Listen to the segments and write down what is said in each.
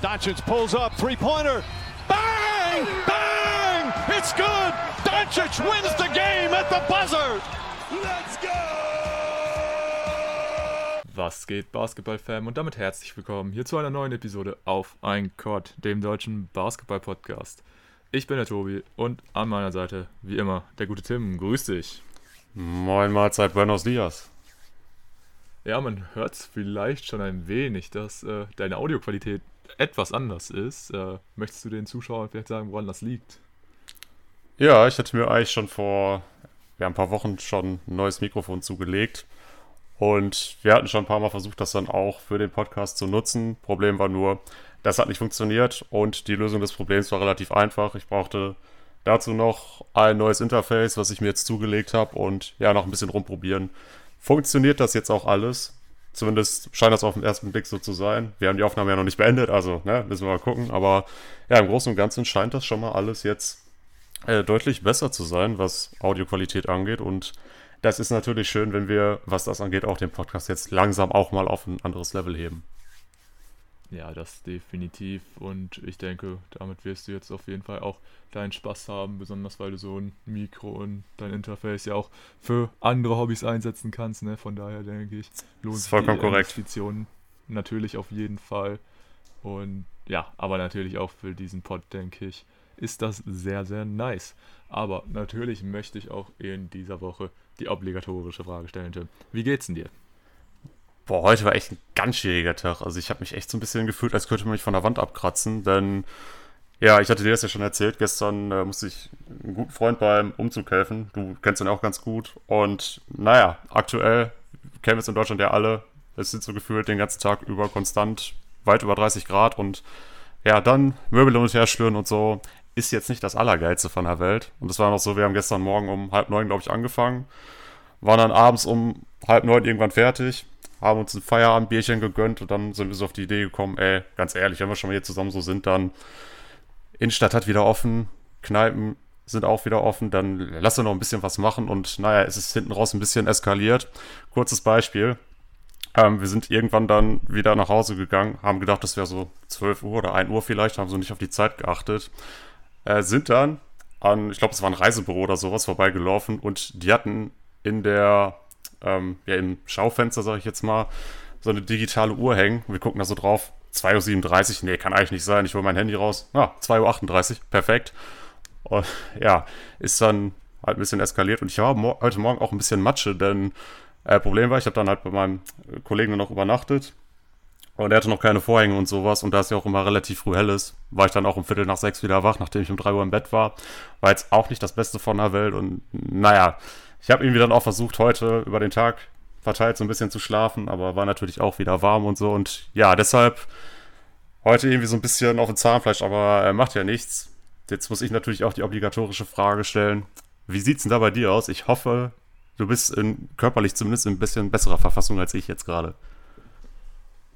Doncic pulls up, three-pointer. Bang! Bang! It's good! Doncic wins the game at the buzzer! Let's go! Was geht, Basketball-Fan? Und damit herzlich willkommen hier zu einer neuen Episode auf Ein Court, dem deutschen Basketball-Podcast. Ich bin der Tobi und an meiner Seite, wie immer, der gute Tim. Grüß dich. Moin Mahlzeit, Buenos Dias. Ja, man hört es vielleicht schon ein wenig, dass äh, deine Audioqualität etwas anders ist. Äh, möchtest du den Zuschauern vielleicht sagen, woran das liegt? Ja, ich hatte mir eigentlich schon vor ja, ein paar Wochen schon ein neues Mikrofon zugelegt. Und wir hatten schon ein paar Mal versucht, das dann auch für den Podcast zu nutzen. Problem war nur, das hat nicht funktioniert und die Lösung des Problems war relativ einfach. Ich brauchte dazu noch ein neues Interface, was ich mir jetzt zugelegt habe und ja, noch ein bisschen rumprobieren. Funktioniert das jetzt auch alles? Zumindest scheint das auf den ersten Blick so zu sein. Wir haben die Aufnahme ja noch nicht beendet, also ne, müssen wir mal gucken. Aber ja, im Großen und Ganzen scheint das schon mal alles jetzt äh, deutlich besser zu sein, was Audioqualität angeht. Und das ist natürlich schön, wenn wir, was das angeht, auch den Podcast jetzt langsam auch mal auf ein anderes Level heben. Ja, das definitiv. Und ich denke, damit wirst du jetzt auf jeden Fall auch deinen Spaß haben, besonders weil du so ein Mikro und dein Interface ja auch für andere Hobbys einsetzen kannst. Ne? Von daher denke ich, lohnt sich die Investitionen natürlich auf jeden Fall. Und ja, aber natürlich auch für diesen Pod, denke ich, ist das sehr, sehr nice. Aber natürlich möchte ich auch in dieser Woche die obligatorische Frage stellen, Tim. Wie geht's denn dir? Boah, heute war echt ein ganz schwieriger Tag. Also ich habe mich echt so ein bisschen gefühlt, als könnte man mich von der Wand abkratzen, denn ja, ich hatte dir das ja schon erzählt. Gestern äh, musste ich einem guten Freund beim Umzug helfen. Du kennst ihn auch ganz gut. Und naja, aktuell kennen wir es in Deutschland ja alle. Es sind so gefühlt den ganzen Tag über konstant weit über 30 Grad und ja, dann Möbel und her schlüren und so ist jetzt nicht das Allergeilste von der Welt. Und es war noch so, wir haben gestern Morgen um halb neun, glaube ich, angefangen. Waren dann abends um halb neun irgendwann fertig haben uns ein Feierabendbierchen gegönnt und dann sind wir so auf die Idee gekommen, ey, ganz ehrlich, wenn wir schon mal hier zusammen so sind, dann Innenstadt hat wieder offen, Kneipen sind auch wieder offen, dann lass uns noch ein bisschen was machen und naja, es ist hinten raus ein bisschen eskaliert. Kurzes Beispiel. Ähm, wir sind irgendwann dann wieder nach Hause gegangen, haben gedacht, das wäre so 12 Uhr oder 1 Uhr vielleicht, haben so nicht auf die Zeit geachtet. Äh, sind dann an, ich glaube, es war ein Reisebüro oder sowas vorbeigelaufen und die hatten in der ähm, ja, im Schaufenster, sage ich jetzt mal, so eine digitale Uhr hängen. Wir gucken da so drauf. 2.37 Uhr, nee, kann eigentlich nicht sein. Ich hole mein Handy raus. Ah, 2.38 Uhr, perfekt. Und ja, ist dann halt ein bisschen eskaliert. Und ich habe mo heute Morgen auch ein bisschen Matsche, denn äh, Problem war, ich habe dann halt bei meinem Kollegen noch übernachtet. Und er hatte noch keine Vorhänge und sowas. Und da es ja auch immer relativ früh hell ist, war ich dann auch um Viertel nach sechs wieder wach, nachdem ich um drei Uhr im Bett war. War jetzt auch nicht das Beste von der Welt. Und naja, ich habe irgendwie dann auch versucht, heute über den Tag verteilt so ein bisschen zu schlafen, aber war natürlich auch wieder warm und so. Und ja, deshalb heute irgendwie so ein bisschen auf dem Zahnfleisch, aber äh, macht ja nichts. Jetzt muss ich natürlich auch die obligatorische Frage stellen. Wie sieht's denn da bei dir aus? Ich hoffe, du bist in, körperlich zumindest in ein bisschen besserer Verfassung als ich jetzt gerade.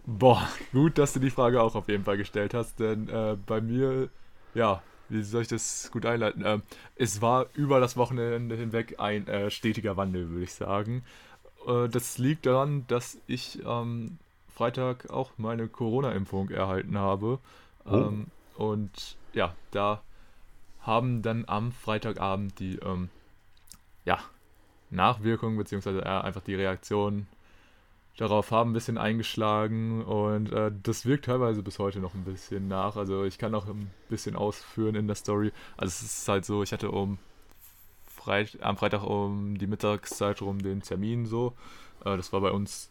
Boah, gut, dass du die Frage auch auf jeden Fall gestellt hast, denn äh, bei mir, ja, wie soll ich das gut einleiten? Ähm, es war über das Wochenende hinweg ein äh, stetiger Wandel, würde ich sagen. Äh, das liegt daran, dass ich am ähm, Freitag auch meine Corona-Impfung erhalten habe. Oh. Ähm, und ja, da haben dann am Freitagabend die ähm, ja, Nachwirkungen, beziehungsweise einfach die Reaktion darauf haben ein bisschen eingeschlagen und äh, das wirkt teilweise bis heute noch ein bisschen nach. Also ich kann auch ein bisschen ausführen in der Story. Also es ist halt so, ich hatte um Freit am Freitag um die Mittagszeit rum den Termin so. Äh, das war bei uns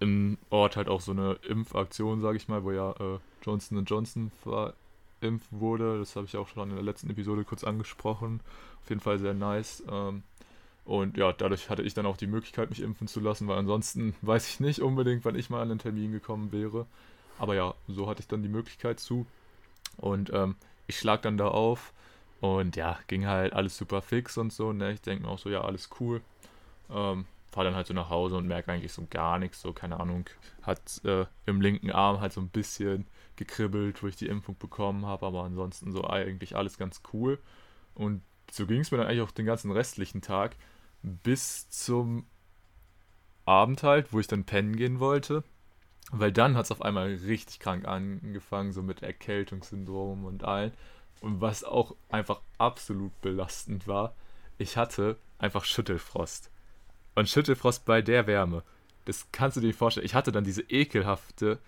im Ort halt auch so eine Impfaktion, sage ich mal, wo ja äh, Johnson Johnson verimpft wurde. Das habe ich auch schon in der letzten Episode kurz angesprochen. Auf jeden Fall sehr nice. Ähm, und ja, dadurch hatte ich dann auch die Möglichkeit, mich impfen zu lassen, weil ansonsten weiß ich nicht unbedingt, wann ich mal an den Termin gekommen wäre. Aber ja, so hatte ich dann die Möglichkeit zu. Und ähm, ich schlag dann da auf und ja, ging halt alles super fix und so. Ne? Ich denke mir auch so, ja, alles cool. Ähm, fahr dann halt so nach Hause und merke eigentlich so gar nichts. So, keine Ahnung, hat äh, im linken Arm halt so ein bisschen gekribbelt, wo ich die Impfung bekommen habe. Aber ansonsten so eigentlich alles ganz cool. Und so ging es mir dann eigentlich auch den ganzen restlichen Tag bis zum Abend halt, wo ich dann pennen gehen wollte. Weil dann hat es auf einmal richtig krank angefangen, so mit Erkältungssyndrom und allen. Und was auch einfach absolut belastend war, ich hatte einfach Schüttelfrost. Und Schüttelfrost bei der Wärme. Das kannst du dir nicht vorstellen. Ich hatte dann diese ekelhafte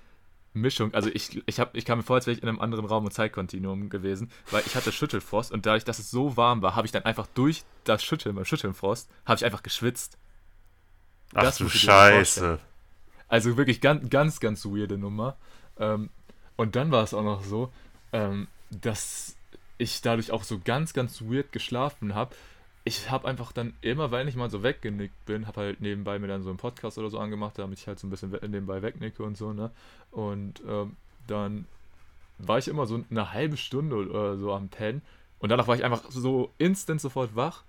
Mischung. Also ich, ich, hab, ich kam mir vor, als wäre ich in einem anderen Raum und Zeitkontinuum gewesen, weil ich hatte Schüttelfrost und dadurch, dass es so warm war, habe ich dann einfach durch das Schütteln, beim Schüttelfrost, habe ich einfach geschwitzt. Ach das du Scheiße. Also wirklich ganz, ganz, ganz weirde Nummer. Ähm, und dann war es auch noch so, ähm, dass ich dadurch auch so ganz, ganz weird geschlafen habe. Ich habe einfach dann immer, wenn ich mal so weggenickt bin, habe halt nebenbei mir dann so einen Podcast oder so angemacht, damit ich halt so ein bisschen nebenbei wegnicke und so, ne? Und ähm, dann war ich immer so eine halbe Stunde oder so am Pennen und danach war ich einfach so instant sofort wach.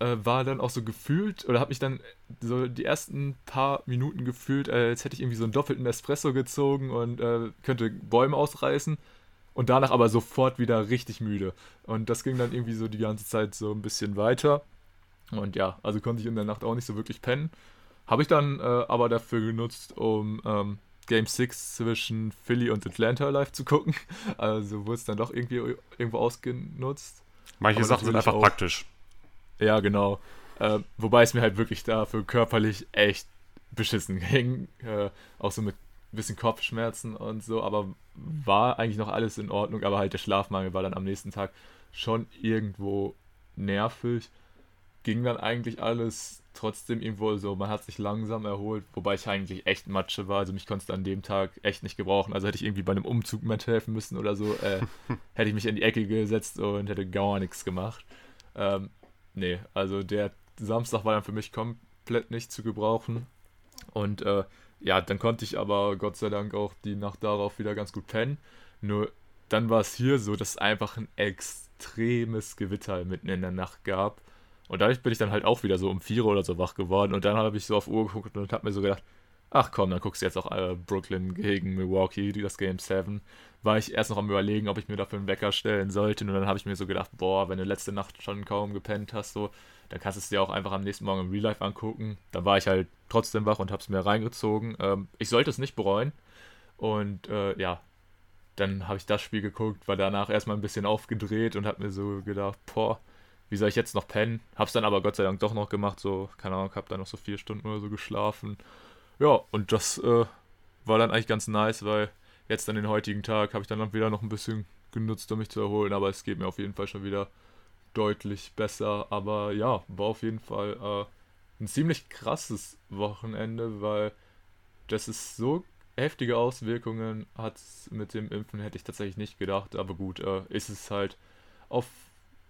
Äh, war dann auch so gefühlt oder habe mich dann so die ersten paar Minuten gefühlt, als hätte ich irgendwie so einen doppelten Espresso gezogen und äh, könnte Bäume ausreißen und danach aber sofort wieder richtig müde. Und das ging dann irgendwie so die ganze Zeit so ein bisschen weiter. Und ja, also konnte ich in der Nacht auch nicht so wirklich pennen. Habe ich dann äh, aber dafür genutzt, um ähm, Game 6 zwischen Philly und Atlanta live zu gucken. Also wurde es dann doch irgendwie irgendwo ausgenutzt. Manche aber Sachen sind einfach auch, praktisch. Ja, genau. Äh, wobei es mir halt wirklich dafür körperlich echt beschissen ging. Äh, auch so mit bisschen Kopfschmerzen und so, aber war eigentlich noch alles in Ordnung, aber halt der Schlafmangel war dann am nächsten Tag schon irgendwo nervig. Ging dann eigentlich alles trotzdem irgendwo so, man hat sich langsam erholt, wobei ich eigentlich echt Matsche war, also mich konnte an dem Tag echt nicht gebrauchen. Also hätte ich irgendwie bei einem Umzug mithelfen müssen oder so, äh, hätte ich mich in die Ecke gesetzt und hätte gar nichts gemacht. Ähm, nee, also der Samstag war dann für mich komplett nicht zu gebrauchen. Und äh, ja, dann konnte ich aber Gott sei Dank auch die Nacht darauf wieder ganz gut pennen. Nur dann war es hier so, dass es einfach ein extremes Gewitter mitten in der Nacht gab. Und dadurch bin ich dann halt auch wieder so um vier oder so wach geworden. Und dann habe ich so auf Uhr geguckt und habe mir so gedacht, ach komm, dann guckst du jetzt auch äh, Brooklyn gegen Milwaukee, das Game 7. War ich erst noch am überlegen, ob ich mir dafür einen Wecker stellen sollte. Und dann habe ich mir so gedacht, boah, wenn du letzte Nacht schon kaum gepennt hast, so, dann kannst du es dir auch einfach am nächsten Morgen im Real Life angucken. Dann war ich halt trotzdem wach und habe es mir reingezogen. Ähm, ich sollte es nicht bereuen. Und äh, ja, dann habe ich das Spiel geguckt, war danach erstmal ein bisschen aufgedreht und habe mir so gedacht, boah, wie soll ich jetzt noch pennen? Hab's dann aber Gott sei Dank doch noch gemacht, so, keine Ahnung, hab dann noch so vier Stunden oder so geschlafen. Ja, und das äh, war dann eigentlich ganz nice, weil jetzt an den heutigen Tag habe ich dann wieder noch ein bisschen genutzt, um mich zu erholen, aber es geht mir auf jeden Fall schon wieder deutlich besser. Aber ja, war auf jeden Fall äh, ein ziemlich krasses Wochenende, weil das ist so heftige Auswirkungen hat mit dem Impfen, hätte ich tatsächlich nicht gedacht. Aber gut, äh, ist es halt auf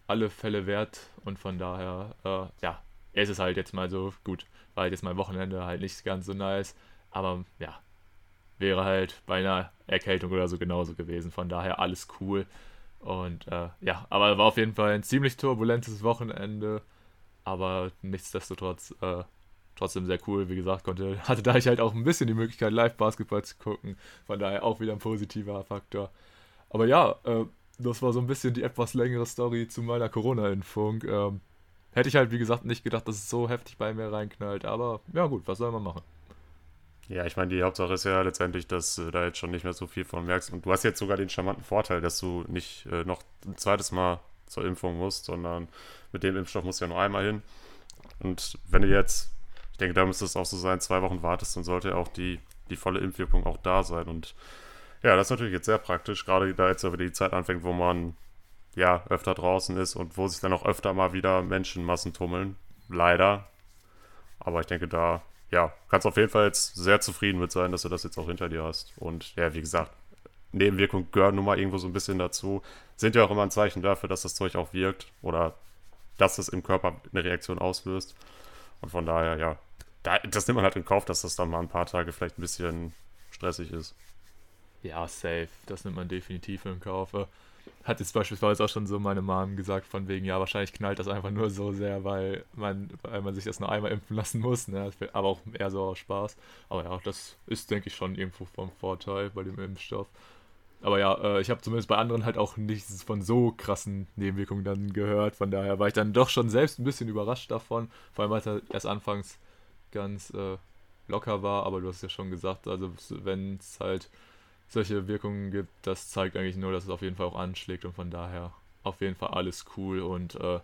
alle Fälle wert und von daher, äh, ja, ist es halt jetzt mal so gut. War jetzt mal Wochenende halt nicht ganz so nice, aber ja, wäre halt bei einer Erkältung oder so genauso gewesen. Von daher alles cool. Und äh, ja, aber war auf jeden Fall ein ziemlich turbulentes Wochenende. Aber nichtsdestotrotz äh, trotzdem sehr cool. Wie gesagt, konnte, hatte da ich halt auch ein bisschen die Möglichkeit, Live-Basketball zu gucken. Von daher auch wieder ein positiver Faktor. Aber ja, äh, das war so ein bisschen die etwas längere Story zu meiner Corona-Impfung. Ähm, hätte ich halt, wie gesagt, nicht gedacht, dass es so heftig bei mir reinknallt. Aber ja, gut, was soll man machen? Ja, ich meine, die Hauptsache ist ja letztendlich, dass du da jetzt schon nicht mehr so viel von merkst. Und du hast jetzt sogar den charmanten Vorteil, dass du nicht äh, noch ein zweites Mal zur Impfung musst, sondern mit dem Impfstoff musst du ja nur einmal hin. Und wenn du jetzt, ich denke, da müsste es auch so sein, zwei Wochen wartest, dann sollte auch die, die volle Impfwirkung auch da sein. Und ja, das ist natürlich jetzt sehr praktisch, gerade da jetzt aber die Zeit anfängt, wo man ja öfter draußen ist und wo sich dann auch öfter mal wieder Menschenmassen tummeln. Leider. Aber ich denke, da ja, kannst auf jeden Fall jetzt sehr zufrieden mit sein, dass du das jetzt auch hinter dir hast. Und ja, wie gesagt, Nebenwirkungen gehören nun mal irgendwo so ein bisschen dazu. Sind ja auch immer ein Zeichen dafür, dass das Zeug auch wirkt oder dass es im Körper eine Reaktion auslöst. Und von daher, ja, das nimmt man halt in Kauf, dass das dann mal ein paar Tage vielleicht ein bisschen stressig ist. Ja, safe. Das nimmt man definitiv in Kauf hat jetzt beispielsweise auch schon so meine Mom gesagt, von wegen, ja, wahrscheinlich knallt das einfach nur so sehr, weil man, weil man sich das nur einmal impfen lassen muss, ne? aber auch eher so aus Spaß. Aber ja, das ist, denke ich, schon irgendwo vom Vorteil bei dem Impfstoff. Aber ja, äh, ich habe zumindest bei anderen halt auch nichts von so krassen Nebenwirkungen dann gehört. Von daher war ich dann doch schon selbst ein bisschen überrascht davon. Vor allem, weil es halt erst anfangs ganz, äh, locker war, aber du hast ja schon gesagt, also wenn es halt solche Wirkungen gibt, das zeigt eigentlich nur, dass es auf jeden Fall auch anschlägt und von daher auf jeden Fall alles cool und äh,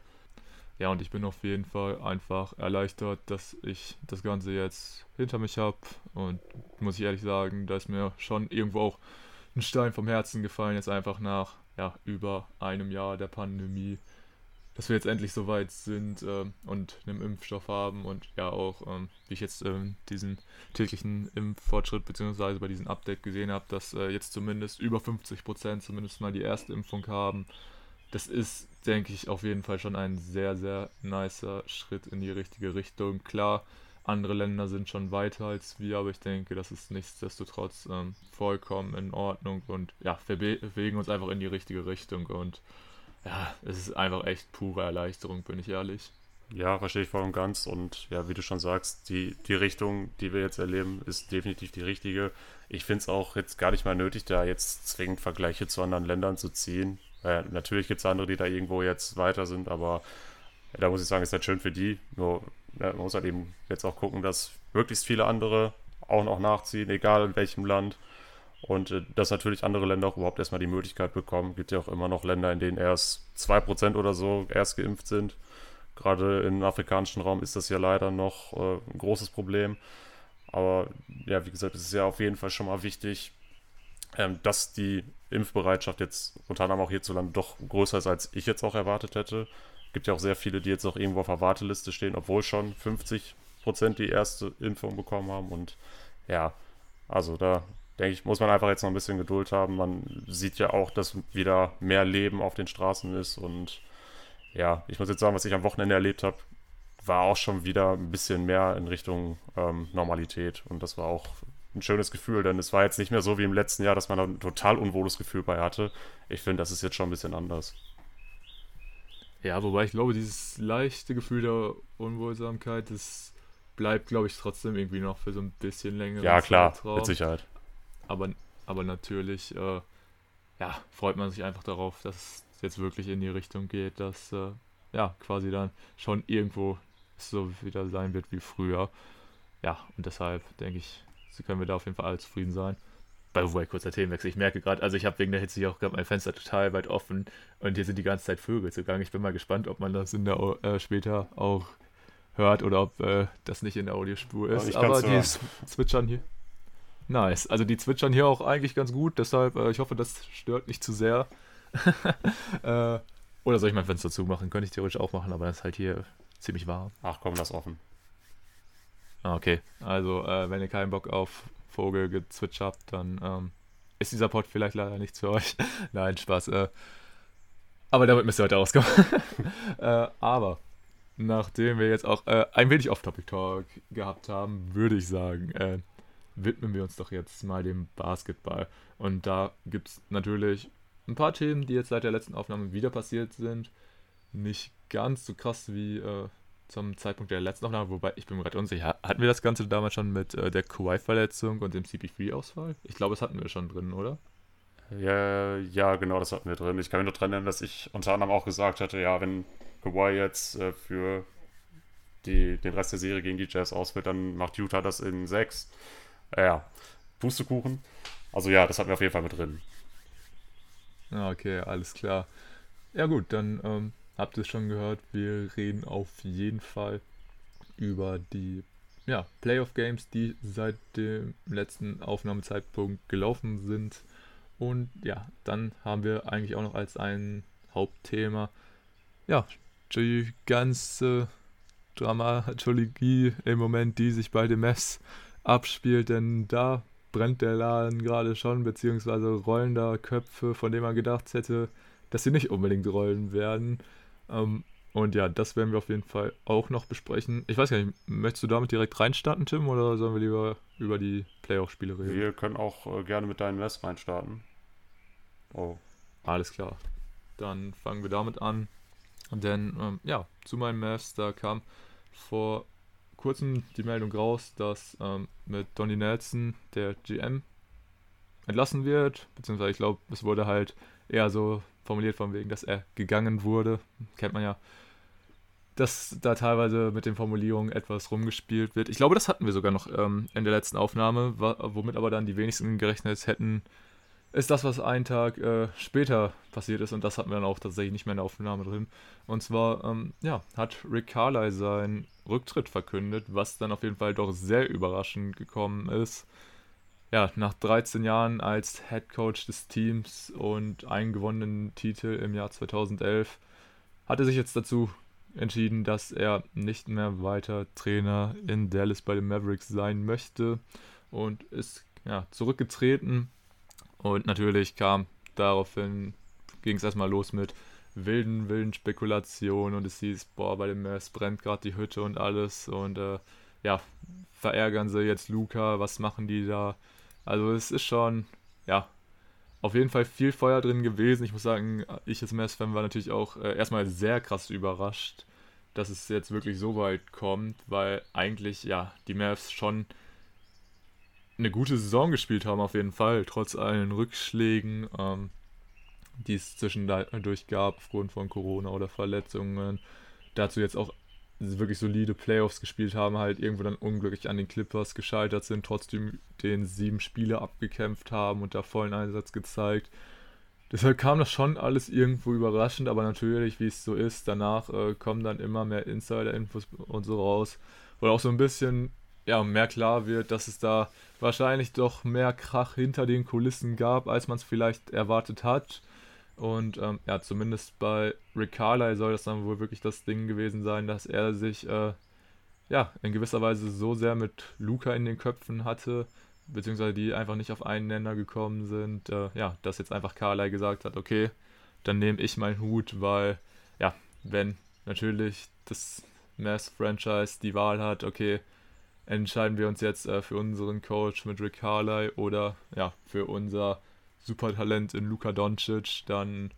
ja, und ich bin auf jeden Fall einfach erleichtert, dass ich das Ganze jetzt hinter mich habe und muss ich ehrlich sagen, da ist mir schon irgendwo auch ein Stein vom Herzen gefallen, jetzt einfach nach ja, über einem Jahr der Pandemie dass wir jetzt endlich so weit sind äh, und einen Impfstoff haben und ja auch, ähm, wie ich jetzt ähm, diesen täglichen Impffortschritt bzw. bei diesem Update gesehen habe, dass äh, jetzt zumindest über 50 Prozent zumindest mal die erste Impfung haben. Das ist, denke ich, auf jeden Fall schon ein sehr, sehr nicer Schritt in die richtige Richtung. Klar, andere Länder sind schon weiter als wir, aber ich denke, das ist nichtsdestotrotz ähm, vollkommen in Ordnung und ja, wir bewegen uns einfach in die richtige Richtung und ja, es ist einfach echt pure Erleichterung, bin ich ehrlich. Ja, verstehe ich voll und ganz. Und ja, wie du schon sagst, die, die Richtung, die wir jetzt erleben, ist definitiv die richtige. Ich finde es auch jetzt gar nicht mal nötig, da jetzt zwingend Vergleiche zu anderen Ländern zu ziehen. Äh, natürlich gibt es andere, die da irgendwo jetzt weiter sind, aber ja, da muss ich sagen, ist halt schön für die. Nur ja, man muss halt eben jetzt auch gucken, dass möglichst viele andere auch noch nachziehen, egal in welchem Land. Und äh, dass natürlich andere Länder auch überhaupt erstmal die Möglichkeit bekommen. Es Gibt ja auch immer noch Länder, in denen erst 2% oder so erst geimpft sind. Gerade im afrikanischen Raum ist das ja leider noch äh, ein großes Problem. Aber ja, wie gesagt, es ist ja auf jeden Fall schon mal wichtig, ähm, dass die Impfbereitschaft jetzt unter anderem auch hierzulande doch größer ist, als ich jetzt auch erwartet hätte. Es gibt ja auch sehr viele, die jetzt auch irgendwo auf der Warteliste stehen, obwohl schon 50% die erste Impfung bekommen haben. Und ja, also da denke ich, muss man einfach jetzt noch ein bisschen Geduld haben. Man sieht ja auch, dass wieder mehr Leben auf den Straßen ist. Und ja, ich muss jetzt sagen, was ich am Wochenende erlebt habe, war auch schon wieder ein bisschen mehr in Richtung ähm, Normalität. Und das war auch ein schönes Gefühl, denn es war jetzt nicht mehr so wie im letzten Jahr, dass man da ein total unwohles Gefühl bei hatte. Ich finde, das ist jetzt schon ein bisschen anders. Ja, wobei ich glaube, dieses leichte Gefühl der Unwohlsamkeit, das bleibt, glaube ich, trotzdem irgendwie noch für so ein bisschen länger. Ja, klar, Zeitraum. mit Sicherheit. Aber, aber natürlich äh, ja, freut man sich einfach darauf, dass es jetzt wirklich in die Richtung geht, dass äh, ja quasi dann schon irgendwo so wieder sein wird wie früher. Ja, und deshalb denke ich, können wir da auf jeden Fall alle zufrieden sein. By the way, kurzer Themenwechsel. Ich merke gerade, also ich habe wegen der Hitze hier auch gerade mein Fenster total weit offen und hier sind die ganze Zeit Vögel zugange. Ich bin mal gespannt, ob man das in der, äh, später auch hört oder ob äh, das nicht in der Audiospur ist. Aber die zwitschern hier. Nice. Also die zwitschern hier auch eigentlich ganz gut, deshalb, äh, ich hoffe, das stört nicht zu sehr. äh, oder soll ich mein Fenster zumachen? Könnte ich theoretisch auch machen, aber das ist halt hier ziemlich warm. Ach komm, lass offen. Ah, okay. Also, äh, wenn ihr keinen Bock auf Vogelgezwitsch habt, dann ähm, ist dieser Pod vielleicht leider nichts für euch. Nein, Spaß. Äh, aber damit müsst ihr heute auskommen. äh, aber nachdem wir jetzt auch äh, ein wenig Off-Topic-Talk gehabt haben, würde ich sagen, widmen wir uns doch jetzt mal dem Basketball. Und da gibt es natürlich ein paar Themen, die jetzt seit der letzten Aufnahme wieder passiert sind. Nicht ganz so krass wie äh, zum Zeitpunkt der letzten Aufnahme, wobei ich bin gerade unsicher. Hatten wir das Ganze damals schon mit äh, der Kawhi-Verletzung und dem CP3-Ausfall? Ich glaube, das hatten wir schon drin, oder? Ja, ja, genau, das hatten wir drin. Ich kann mich nur daran erinnern, dass ich unter anderem auch gesagt hatte, ja, wenn Kawhi jetzt äh, für die, den Rest der Serie gegen die Jazz ausfällt, dann macht Utah das in sechs ja, Pustekuchen. Also ja, das hatten wir auf jeden Fall mit drin. Okay, alles klar. Ja gut, dann ähm, habt ihr es schon gehört. Wir reden auf jeden Fall über die ja, Playoff-Games, die seit dem letzten Aufnahmezeitpunkt gelaufen sind. Und ja, dann haben wir eigentlich auch noch als ein Hauptthema ja, die ganze Dramaturgie im Moment, die sich bei den Mess abspielt, denn da brennt der Laden gerade schon, beziehungsweise rollen da Köpfe, von denen man gedacht hätte, dass sie nicht unbedingt rollen werden. Ähm, und ja, das werden wir auf jeden Fall auch noch besprechen. Ich weiß gar nicht, möchtest du damit direkt reinstarten, Tim, oder sollen wir lieber über die Playoff-Spiele reden? Wir können auch äh, gerne mit deinen Mess reinstarten. Oh. Alles klar. Dann fangen wir damit an. Denn, ähm, ja, zu meinem Mavs, da kam vor kurzem die Meldung raus, dass ähm, mit Donny Nelson der GM entlassen wird, beziehungsweise ich glaube, es wurde halt eher so formuliert von wegen, dass er gegangen wurde, kennt man ja. dass da teilweise mit den Formulierungen etwas rumgespielt wird. Ich glaube, das hatten wir sogar noch ähm, in der letzten Aufnahme, womit aber dann die wenigsten gerechnet hätten, ist das, was einen Tag äh, später passiert ist. Und das hatten wir dann auch tatsächlich nicht mehr in der Aufnahme drin. Und zwar, ähm, ja, hat Rick Carly seinen Rücktritt verkündet, was dann auf jeden Fall doch sehr überraschend gekommen ist. Ja, nach 13 Jahren als Head Coach des Teams und einen gewonnenen Titel im Jahr 2011 hat er sich jetzt dazu entschieden, dass er nicht mehr weiter Trainer in Dallas bei den Mavericks sein möchte und ist ja, zurückgetreten und natürlich kam daraufhin, ging es erstmal los mit wilden, wilden Spekulationen und es hieß, boah, bei dem Mavs brennt gerade die Hütte und alles und äh, ja, verärgern sie jetzt Luca, was machen die da? Also es ist schon, ja, auf jeden Fall viel Feuer drin gewesen. Ich muss sagen, ich als Mavs-Fan war natürlich auch äh, erstmal sehr krass überrascht, dass es jetzt wirklich so weit kommt, weil eigentlich, ja, die Mavs schon eine gute Saison gespielt haben, auf jeden Fall, trotz allen Rückschlägen, ähm, die es zwischendurch gab, aufgrund von Corona oder Verletzungen. Dazu jetzt auch wirklich solide Playoffs gespielt haben, halt irgendwo dann unglücklich an den Clippers gescheitert sind, trotzdem den sieben Spiele abgekämpft haben und da vollen Einsatz gezeigt. Deshalb kam das schon alles irgendwo überraschend, aber natürlich, wie es so ist, danach äh, kommen dann immer mehr Insider-Infos und so raus. Oder auch so ein bisschen ja, mehr klar wird, dass es da wahrscheinlich doch mehr Krach hinter den Kulissen gab, als man es vielleicht erwartet hat. Und ähm, ja, zumindest bei Rick Carly soll das dann wohl wirklich das Ding gewesen sein, dass er sich äh, ja in gewisser Weise so sehr mit Luca in den Köpfen hatte, beziehungsweise die einfach nicht auf einen Nenner gekommen sind, äh, ja, dass jetzt einfach Carly gesagt hat, okay, dann nehme ich meinen Hut, weil ja, wenn natürlich das Mass-Franchise die Wahl hat, okay, entscheiden wir uns jetzt äh, für unseren Coach mit Rick Carly oder ja, für unser Supertalent in Luka Doncic, dann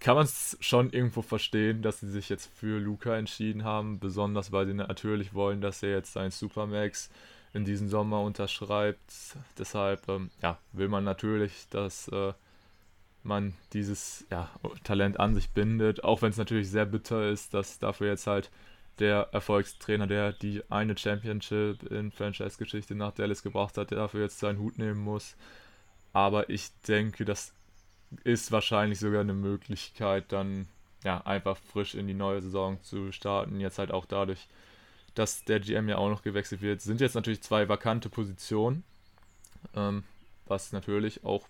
kann man es schon irgendwo verstehen, dass sie sich jetzt für Luka entschieden haben, besonders weil sie natürlich wollen, dass er jetzt seinen Supermax in diesem Sommer unterschreibt. Deshalb ähm, ja, will man natürlich, dass äh, man dieses ja, Talent an sich bindet, auch wenn es natürlich sehr bitter ist, dass dafür jetzt halt der Erfolgstrainer, der die eine Championship in Franchise-Geschichte nach Dallas gebracht hat, der dafür jetzt seinen Hut nehmen muss. Aber ich denke, das ist wahrscheinlich sogar eine Möglichkeit, dann ja einfach frisch in die neue Saison zu starten. Jetzt halt auch dadurch, dass der GM ja auch noch gewechselt wird, sind jetzt natürlich zwei vakante Positionen, ähm, was natürlich auch,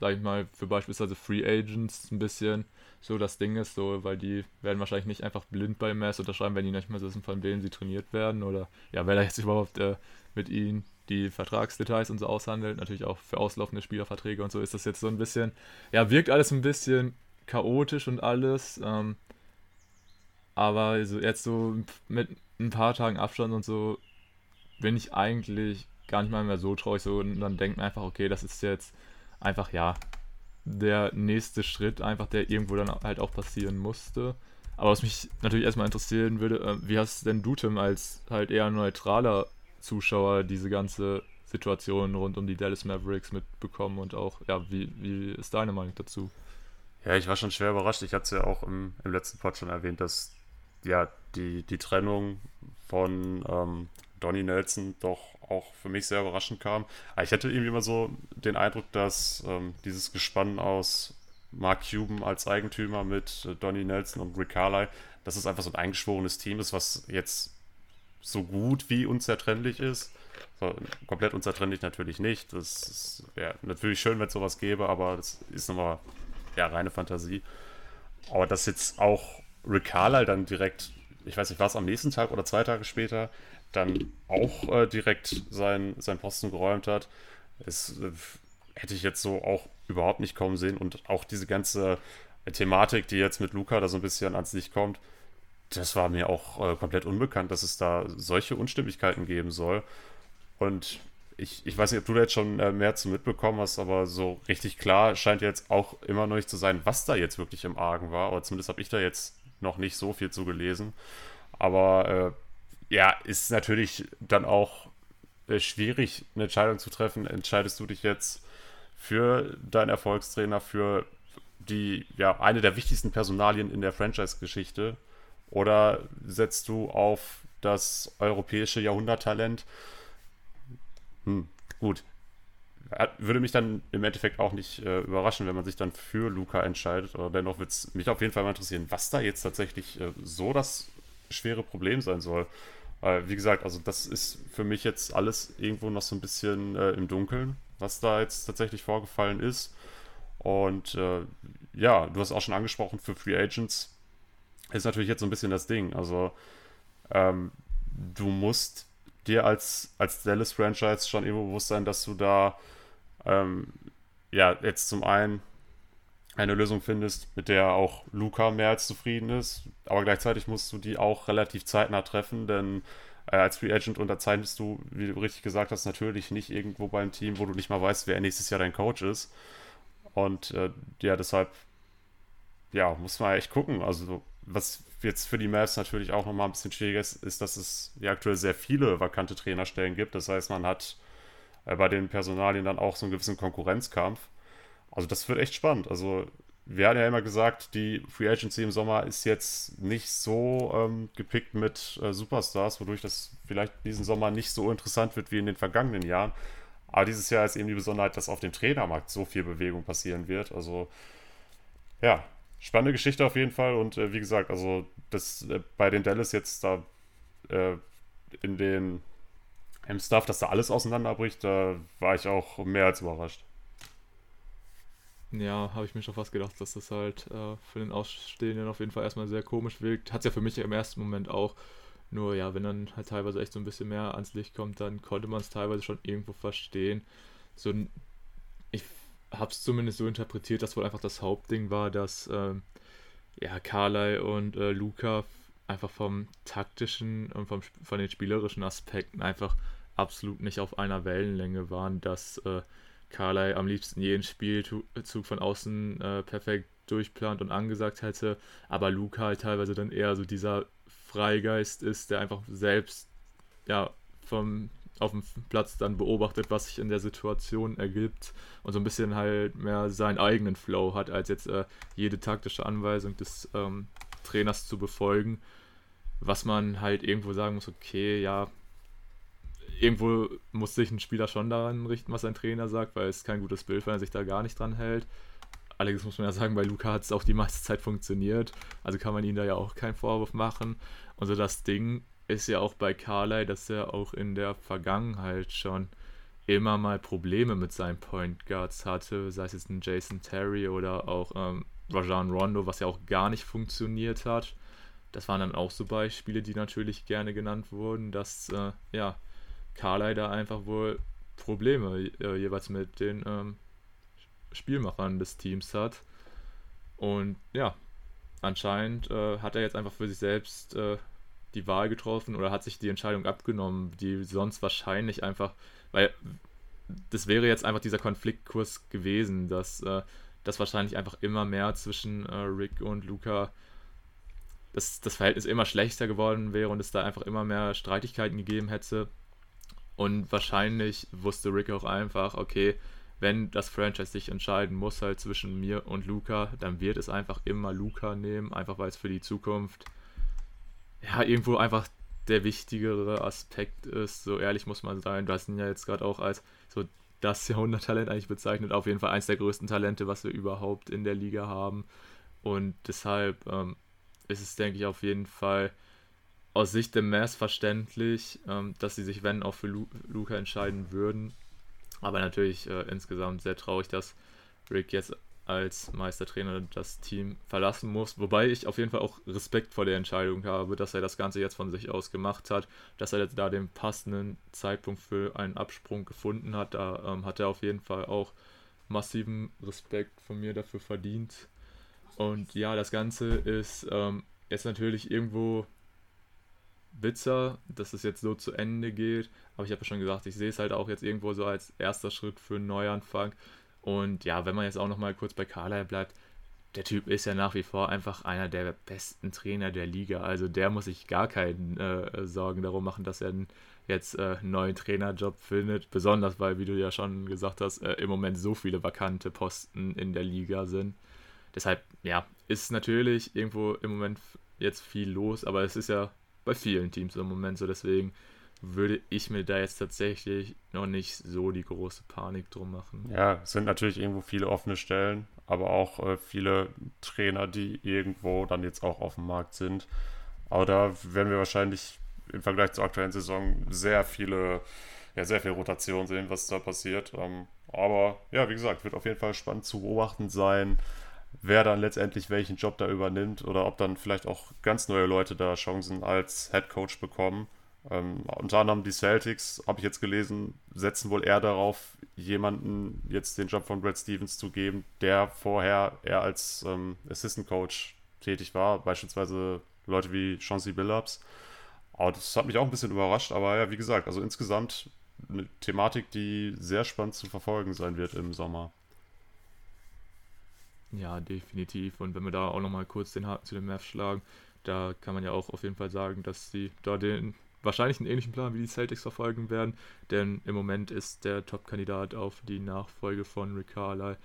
sag ich mal, für beispielsweise Free Agents ein bisschen so das Ding ist, so, weil die werden wahrscheinlich nicht einfach blind bei Mass unterschreiben, wenn die nicht mehr wissen, von wem sie trainiert werden oder ja, wer da jetzt überhaupt äh, mit ihnen die Vertragsdetails und so aushandelt, natürlich auch für auslaufende Spielerverträge und so ist das jetzt so ein bisschen, ja, wirkt alles ein bisschen chaotisch und alles, ähm, aber jetzt so mit ein paar Tagen Abstand und so bin ich eigentlich gar nicht mal mehr so traurig, so und dann denkt man einfach, okay, das ist jetzt einfach, ja, der nächste Schritt, einfach der irgendwo dann halt auch passieren musste. Aber was mich natürlich erstmal interessieren würde, äh, wie hast denn du, Tim, als halt eher neutraler Zuschauer diese ganze Situation rund um die Dallas Mavericks mitbekommen und auch, ja, wie, wie ist deine Meinung dazu? Ja, ich war schon schwer überrascht. Ich hatte es ja auch im, im letzten Pod schon erwähnt, dass ja die, die Trennung von ähm, Donny Nelson doch auch für mich sehr überraschend kam. Aber ich hatte irgendwie immer so den Eindruck, dass ähm, dieses Gespann aus Mark Cuban als Eigentümer mit äh, Donny Nelson und Rick Carly, dass es einfach so ein eingeschworenes Team ist, was jetzt so gut wie unzertrennlich ist. So, komplett unzertrennlich natürlich nicht. Das wäre natürlich schön, wenn es sowas gäbe, aber das ist nochmal ja, reine Fantasie. Aber dass jetzt auch Rick Carly dann direkt, ich weiß nicht, war es am nächsten Tag oder zwei Tage später, dann auch äh, direkt sein, sein Posten geräumt hat. Es äh, hätte ich jetzt so auch überhaupt nicht kommen sehen. Und auch diese ganze Thematik, die jetzt mit Luca da so ein bisschen ans Licht kommt, das war mir auch äh, komplett unbekannt, dass es da solche Unstimmigkeiten geben soll. Und ich, ich weiß nicht, ob du da jetzt schon äh, mehr zu mitbekommen hast, aber so richtig klar scheint jetzt auch immer noch nicht zu sein, was da jetzt wirklich im Argen war. Aber zumindest habe ich da jetzt noch nicht so viel zu gelesen. Aber äh, ja, ist natürlich dann auch äh, schwierig, eine Entscheidung zu treffen. Entscheidest du dich jetzt für deinen Erfolgstrainer, für die, ja, eine der wichtigsten Personalien in der Franchise-Geschichte Oder setzt du auf das europäische Jahrhunderttalent? Hm, gut. Würde mich dann im Endeffekt auch nicht äh, überraschen, wenn man sich dann für Luca entscheidet. Aber dennoch würde es mich auf jeden Fall mal interessieren, was da jetzt tatsächlich äh, so das schwere Problem sein soll. Weil, wie gesagt, also das ist für mich jetzt alles irgendwo noch so ein bisschen äh, im Dunkeln, was da jetzt tatsächlich vorgefallen ist. Und äh, ja, du hast auch schon angesprochen, für Free Agents ist natürlich jetzt so ein bisschen das Ding. Also ähm, du musst dir als, als Dallas-Franchise schon irgendwo bewusst sein, dass du da ähm, ja jetzt zum einen eine Lösung findest, mit der auch Luca mehr als zufrieden ist, aber gleichzeitig musst du die auch relativ zeitnah treffen, denn äh, als Free Agent unterzeichnest du, wie du richtig gesagt hast, natürlich nicht irgendwo beim Team, wo du nicht mal weißt, wer nächstes Jahr dein Coach ist. Und äh, ja, deshalb, ja, muss man echt gucken. Also, was jetzt für die Mavs natürlich auch nochmal ein bisschen schwieriger ist, ist, dass es ja aktuell sehr viele vakante Trainerstellen gibt. Das heißt, man hat äh, bei den Personalien dann auch so einen gewissen Konkurrenzkampf. Also, das wird echt spannend. Also, wir hatten ja immer gesagt, die Free Agency im Sommer ist jetzt nicht so ähm, gepickt mit äh, Superstars, wodurch das vielleicht diesen Sommer nicht so interessant wird wie in den vergangenen Jahren. Aber dieses Jahr ist eben die Besonderheit, dass auf dem Trainermarkt so viel Bewegung passieren wird. Also, ja, spannende Geschichte auf jeden Fall. Und äh, wie gesagt, also das äh, bei den Dallas jetzt da äh, in den im Stuff, dass da alles auseinanderbricht, da war ich auch mehr als überrascht. Ja, habe ich mir schon fast gedacht, dass das halt äh, für den Ausstehenden auf jeden Fall erstmal sehr komisch wirkt. Hat es ja für mich im ersten Moment auch. Nur ja, wenn dann halt teilweise echt so ein bisschen mehr ans Licht kommt, dann konnte man es teilweise schon irgendwo verstehen. So, ich habe es zumindest so interpretiert, dass wohl einfach das Hauptding war, dass ähm, ja, Carly und äh, Luca einfach vom taktischen und vom, von den spielerischen Aspekten einfach absolut nicht auf einer Wellenlänge waren, dass äh, Carly am liebsten jeden Spielzug von außen äh, perfekt durchplant und angesagt hätte, aber Luca halt teilweise dann eher so dieser Freigeist ist, der einfach selbst ja vom auf dem Platz dann beobachtet, was sich in der Situation ergibt und so ein bisschen halt mehr seinen eigenen Flow hat, als jetzt äh, jede taktische Anweisung des ähm, Trainers zu befolgen. Was man halt irgendwo sagen muss, okay, ja, irgendwo muss sich ein Spieler schon daran richten, was sein Trainer sagt, weil es kein gutes Bild, wenn er sich da gar nicht dran hält. Allerdings muss man ja sagen, bei Luca hat es auch die meiste Zeit funktioniert. Also kann man ihm da ja auch keinen Vorwurf machen. Und so das Ding ist ja auch bei Carly, dass er auch in der Vergangenheit schon immer mal Probleme mit seinen Point Guards hatte, sei es jetzt ein Jason Terry oder auch ähm, Rajan Rondo, was ja auch gar nicht funktioniert hat. Das waren dann auch so Beispiele, die natürlich gerne genannt wurden, dass äh, ja, Carly da einfach wohl Probleme äh, jeweils mit den ähm, Spielmachern des Teams hat. Und ja, anscheinend äh, hat er jetzt einfach für sich selbst äh, die Wahl getroffen oder hat sich die Entscheidung abgenommen, die sonst wahrscheinlich einfach, weil das wäre jetzt einfach dieser Konfliktkurs gewesen, dass äh, das wahrscheinlich einfach immer mehr zwischen äh, Rick und Luca dass das Verhältnis immer schlechter geworden wäre und es da einfach immer mehr Streitigkeiten gegeben hätte. Und wahrscheinlich wusste Rick auch einfach, okay, wenn das Franchise sich entscheiden muss, halt zwischen mir und Luca, dann wird es einfach immer Luca nehmen, einfach weil es für die Zukunft ja irgendwo einfach der wichtigere Aspekt ist. So ehrlich muss man sein. Du hast ihn ja jetzt gerade auch als so das Jahrhunderttalent eigentlich bezeichnet. Auf jeden Fall eins der größten Talente, was wir überhaupt in der Liga haben. Und deshalb ähm, ist es, denke ich, auf jeden Fall aus Sicht der Mass verständlich, ähm, dass sie sich, wenn, auch für Lu Luca entscheiden würden. Aber natürlich äh, insgesamt sehr traurig, dass Rick jetzt als Meistertrainer das Team verlassen muss. Wobei ich auf jeden Fall auch Respekt vor der Entscheidung habe, dass er das Ganze jetzt von sich aus gemacht hat, dass er da den passenden Zeitpunkt für einen Absprung gefunden hat. Da ähm, hat er auf jeden Fall auch massiven Respekt von mir dafür verdient. Und ja, das Ganze ist ähm, jetzt natürlich irgendwo bitter, dass es jetzt so zu Ende geht. Aber ich habe ja schon gesagt, ich sehe es halt auch jetzt irgendwo so als erster Schritt für einen Neuanfang. Und ja, wenn man jetzt auch nochmal kurz bei Carlisle bleibt, der Typ ist ja nach wie vor einfach einer der besten Trainer der Liga. Also der muss sich gar keinen äh, Sorgen darum machen, dass er jetzt äh, einen neuen Trainerjob findet. Besonders weil, wie du ja schon gesagt hast, äh, im Moment so viele vakante Posten in der Liga sind. Deshalb, ja, ist natürlich irgendwo im Moment jetzt viel los, aber es ist ja bei vielen Teams im Moment so, deswegen würde ich mir da jetzt tatsächlich noch nicht so die große Panik drum machen. Ja, es sind natürlich irgendwo viele offene Stellen, aber auch äh, viele Trainer, die irgendwo dann jetzt auch auf dem Markt sind. Aber da werden wir wahrscheinlich im Vergleich zur aktuellen Saison sehr viele, ja, sehr viel Rotation sehen, was da passiert. Ähm, aber ja, wie gesagt, wird auf jeden Fall spannend zu beobachten sein, wer dann letztendlich welchen Job da übernimmt oder ob dann vielleicht auch ganz neue Leute da Chancen als Head Coach bekommen. Ähm, unter anderem die Celtics, habe ich jetzt gelesen, setzen wohl eher darauf, jemanden jetzt den Job von Brad Stevens zu geben, der vorher eher als ähm, Assistant Coach tätig war, beispielsweise Leute wie Chauncey Billups. Aber das hat mich auch ein bisschen überrascht, aber ja, wie gesagt, also insgesamt eine Thematik, die sehr spannend zu verfolgen sein wird im Sommer. Ja, definitiv. Und wenn wir da auch nochmal kurz den Haken zu den Mavs schlagen, da kann man ja auch auf jeden Fall sagen, dass sie da den wahrscheinlich einen ähnlichen Plan wie die Celtics verfolgen werden, denn im Moment ist der Top-Kandidat auf die Nachfolge von Rick Carlisle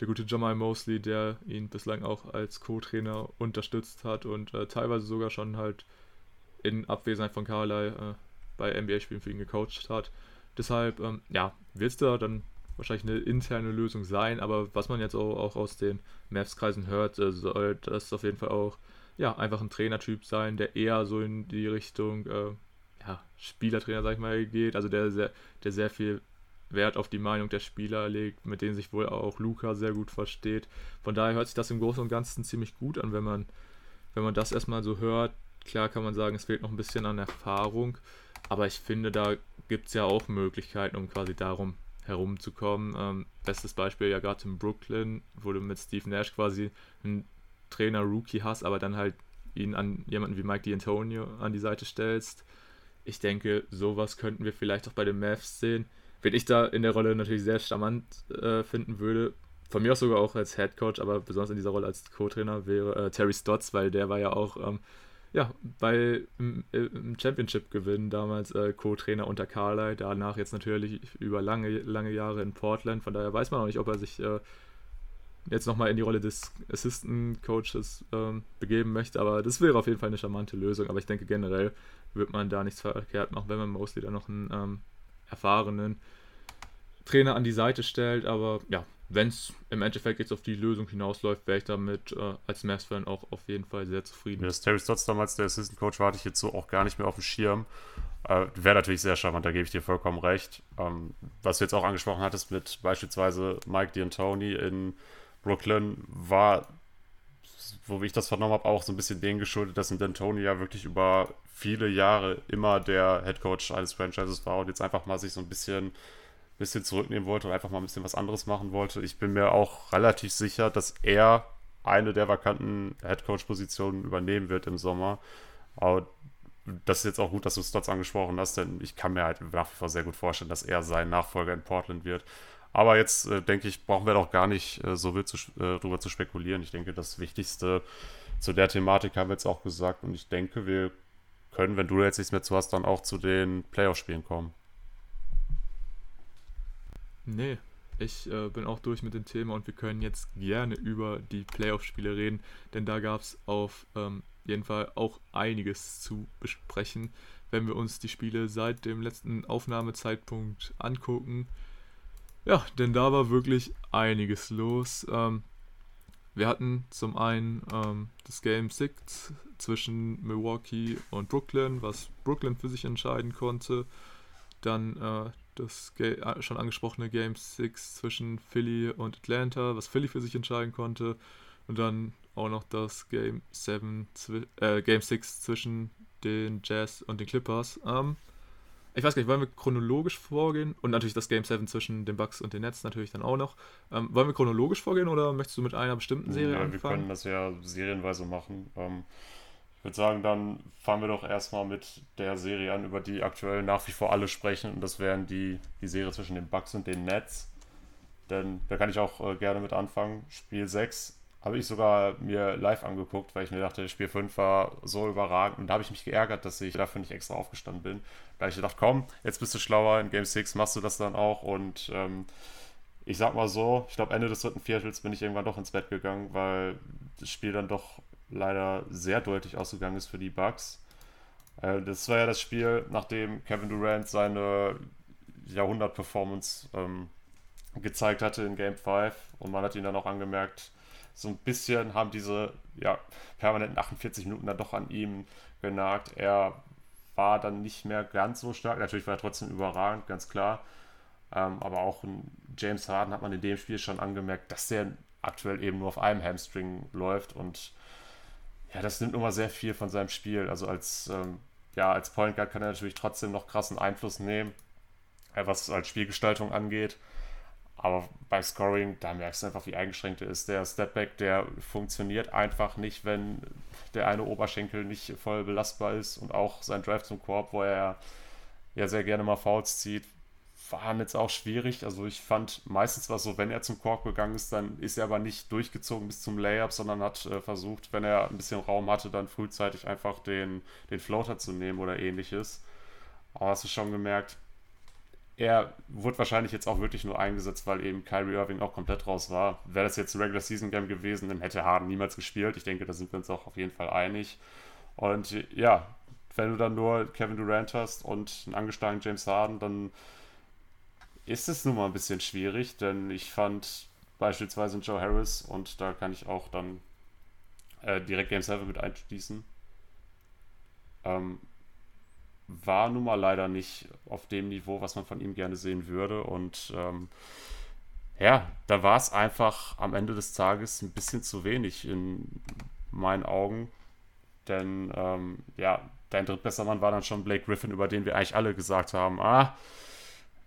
der gute Jamal Mosley, der ihn bislang auch als Co-Trainer unterstützt hat und äh, teilweise sogar schon halt in Abwesenheit von Carlisle äh, bei NBA-Spielen für ihn gecoacht hat. Deshalb, ähm, ja, wird es da dann wahrscheinlich eine interne Lösung sein, aber was man jetzt auch, auch aus den Mavs-Kreisen hört, äh, soll das auf jeden Fall auch ja, einfach ein Trainertyp sein, der eher so in die Richtung äh, ja, Spielertrainer, sag ich mal, geht, also der sehr, der sehr viel Wert auf die Meinung der Spieler legt, mit denen sich wohl auch Luca sehr gut versteht. Von daher hört sich das im Großen und Ganzen ziemlich gut an, wenn man, wenn man das erstmal so hört. Klar kann man sagen, es fehlt noch ein bisschen an Erfahrung, aber ich finde, da gibt es ja auch Möglichkeiten, um quasi darum herumzukommen. Ähm, bestes Beispiel ja gerade in Brooklyn, wo du mit Steve Nash quasi einen Trainer-Rookie hast, aber dann halt ihn an jemanden wie Mike D'Antonio an die Seite stellst. Ich denke, sowas könnten wir vielleicht auch bei den Mavs sehen. Wen ich da in der Rolle natürlich sehr charmant äh, finden würde, von mir aus sogar auch als Head Coach, aber besonders in dieser Rolle als Co-Trainer wäre äh, Terry Stotts, weil der war ja auch ähm, ja, bei im, im Championship-Gewinn damals äh, Co-Trainer unter Carly, danach jetzt natürlich über lange, lange Jahre in Portland, von daher weiß man auch nicht, ob er sich äh, jetzt nochmal in die Rolle des Assistant Coaches ähm, begeben möchte, aber das wäre auf jeden Fall eine charmante Lösung, aber ich denke generell wird man da nichts verkehrt machen, wenn man Mostly da noch einen ähm, erfahrenen Trainer an die Seite stellt. Aber ja, wenn es im Endeffekt jetzt auf die Lösung hinausläuft, wäre ich damit äh, als Mavs-Fan auch auf jeden Fall sehr zufrieden. Ja, dass Terry Stotts damals der Assistant Coach war, hatte ich jetzt so auch gar nicht mehr auf dem Schirm. Äh, wäre natürlich sehr charmant, da gebe ich dir vollkommen recht. Ähm, was du jetzt auch angesprochen hattest mit beispielsweise Mike D'Antoni in Brooklyn, war, wo ich das vernommen habe, auch so ein bisschen denen geschuldet, dass ein D'Antoni ja wirklich über viele Jahre immer der Head Coach eines Franchises war und jetzt einfach mal sich so ein bisschen, bisschen zurücknehmen wollte und einfach mal ein bisschen was anderes machen wollte. Ich bin mir auch relativ sicher, dass er eine der vakanten Head Coach Positionen übernehmen wird im Sommer. Aber das ist jetzt auch gut, dass du Stotts angesprochen hast, denn ich kann mir halt nach wie vor sehr gut vorstellen, dass er sein Nachfolger in Portland wird. Aber jetzt äh, denke ich, brauchen wir doch gar nicht äh, so wild zu, äh, drüber zu spekulieren. Ich denke, das Wichtigste zu der Thematik haben wir jetzt auch gesagt und ich denke, wir können, wenn du jetzt nichts mehr zu hast, dann auch zu den Playoff-Spielen kommen. Nee, ich äh, bin auch durch mit dem Thema und wir können jetzt gerne über die Playoff-Spiele reden, denn da gab es auf ähm, jeden Fall auch einiges zu besprechen, wenn wir uns die Spiele seit dem letzten Aufnahmezeitpunkt angucken. Ja, denn da war wirklich einiges los. Ähm, wir hatten zum einen ähm, das Game 6 zwischen Milwaukee und Brooklyn, was Brooklyn für sich entscheiden konnte. Dann äh, das Ga äh, schon angesprochene Game 6 zwischen Philly und Atlanta, was Philly für sich entscheiden konnte. Und dann auch noch das Game 7, äh, Game 6 zwischen den Jazz und den Clippers. Ähm, ich weiß gar nicht, wollen wir chronologisch vorgehen? Und natürlich das Game 7 zwischen den Bucks und den Nets natürlich dann auch noch. Ähm, wollen wir chronologisch vorgehen oder möchtest du mit einer bestimmten Serie ja, anfangen? Wir können das ja serienweise machen. Ähm, ich würde sagen, dann fangen wir doch erstmal mit der Serie an, über die aktuell nach wie vor alle sprechen. Und das wären die, die Serie zwischen den Bucks und den Nets. Denn da kann ich auch äh, gerne mit anfangen. Spiel 6 habe ich sogar mir live angeguckt, weil ich mir dachte, Spiel 5 war so überragend. Und da habe ich mich geärgert, dass ich dafür nicht extra aufgestanden bin. Da habe ich gedacht, komm, jetzt bist du schlauer, in Game 6 machst du das dann auch. Und ähm, ich sag mal so, ich glaube, Ende des dritten Viertels bin ich irgendwann doch ins Bett gegangen, weil das Spiel dann doch leider sehr deutlich ausgegangen ist für die Bucks. Äh, das war ja das Spiel, nachdem Kevin Durant seine Jahrhundert-Performance ähm, gezeigt hatte in Game 5 und man hat ihn dann auch angemerkt, so ein bisschen haben diese ja, permanenten 48 Minuten dann doch an ihm genagt. Er war dann nicht mehr ganz so stark. Natürlich war er trotzdem überragend, ganz klar. Ähm, aber auch James Harden hat man in dem Spiel schon angemerkt, dass der aktuell eben nur auf einem Hamstring läuft und ja, das nimmt immer sehr viel von seinem Spiel. Also als, ähm, ja, als Point Guard kann er natürlich trotzdem noch krassen Einfluss nehmen, äh, was als Spielgestaltung angeht. Aber beim Scoring, da merkst du einfach, wie eingeschränkt er ist. Der Stepback, der funktioniert einfach nicht, wenn der eine Oberschenkel nicht voll belastbar ist. Und auch sein Drive zum Korb, wo er ja sehr gerne mal Fouls zieht, waren jetzt auch schwierig. Also ich fand meistens war es so, wenn er zum Korb gegangen ist, dann ist er aber nicht durchgezogen bis zum Layup, sondern hat äh, versucht, wenn er ein bisschen Raum hatte, dann frühzeitig einfach den, den Floater zu nehmen oder ähnliches. Aber hast du schon gemerkt, er wurde wahrscheinlich jetzt auch wirklich nur eingesetzt, weil eben Kyrie Irving auch komplett raus war. Wäre das jetzt ein Regular Season Game gewesen, dann hätte Harden niemals gespielt. Ich denke, da sind wir uns auch auf jeden Fall einig. Und ja, wenn du dann nur Kevin Durant hast und einen angeschlagenen James Harden, dann ist es nun mal ein bisschen schwierig, denn ich fand beispielsweise Joe Harris und da kann ich auch dann äh, direkt Game 7 mit einschließen. Ähm, war nun mal leider nicht auf dem Niveau, was man von ihm gerne sehen würde. Und ähm, ja, da war es einfach am Ende des Tages ein bisschen zu wenig in meinen Augen. Denn ähm, ja, dein drittbester Mann war dann schon Blake Griffin, über den wir eigentlich alle gesagt haben, ah,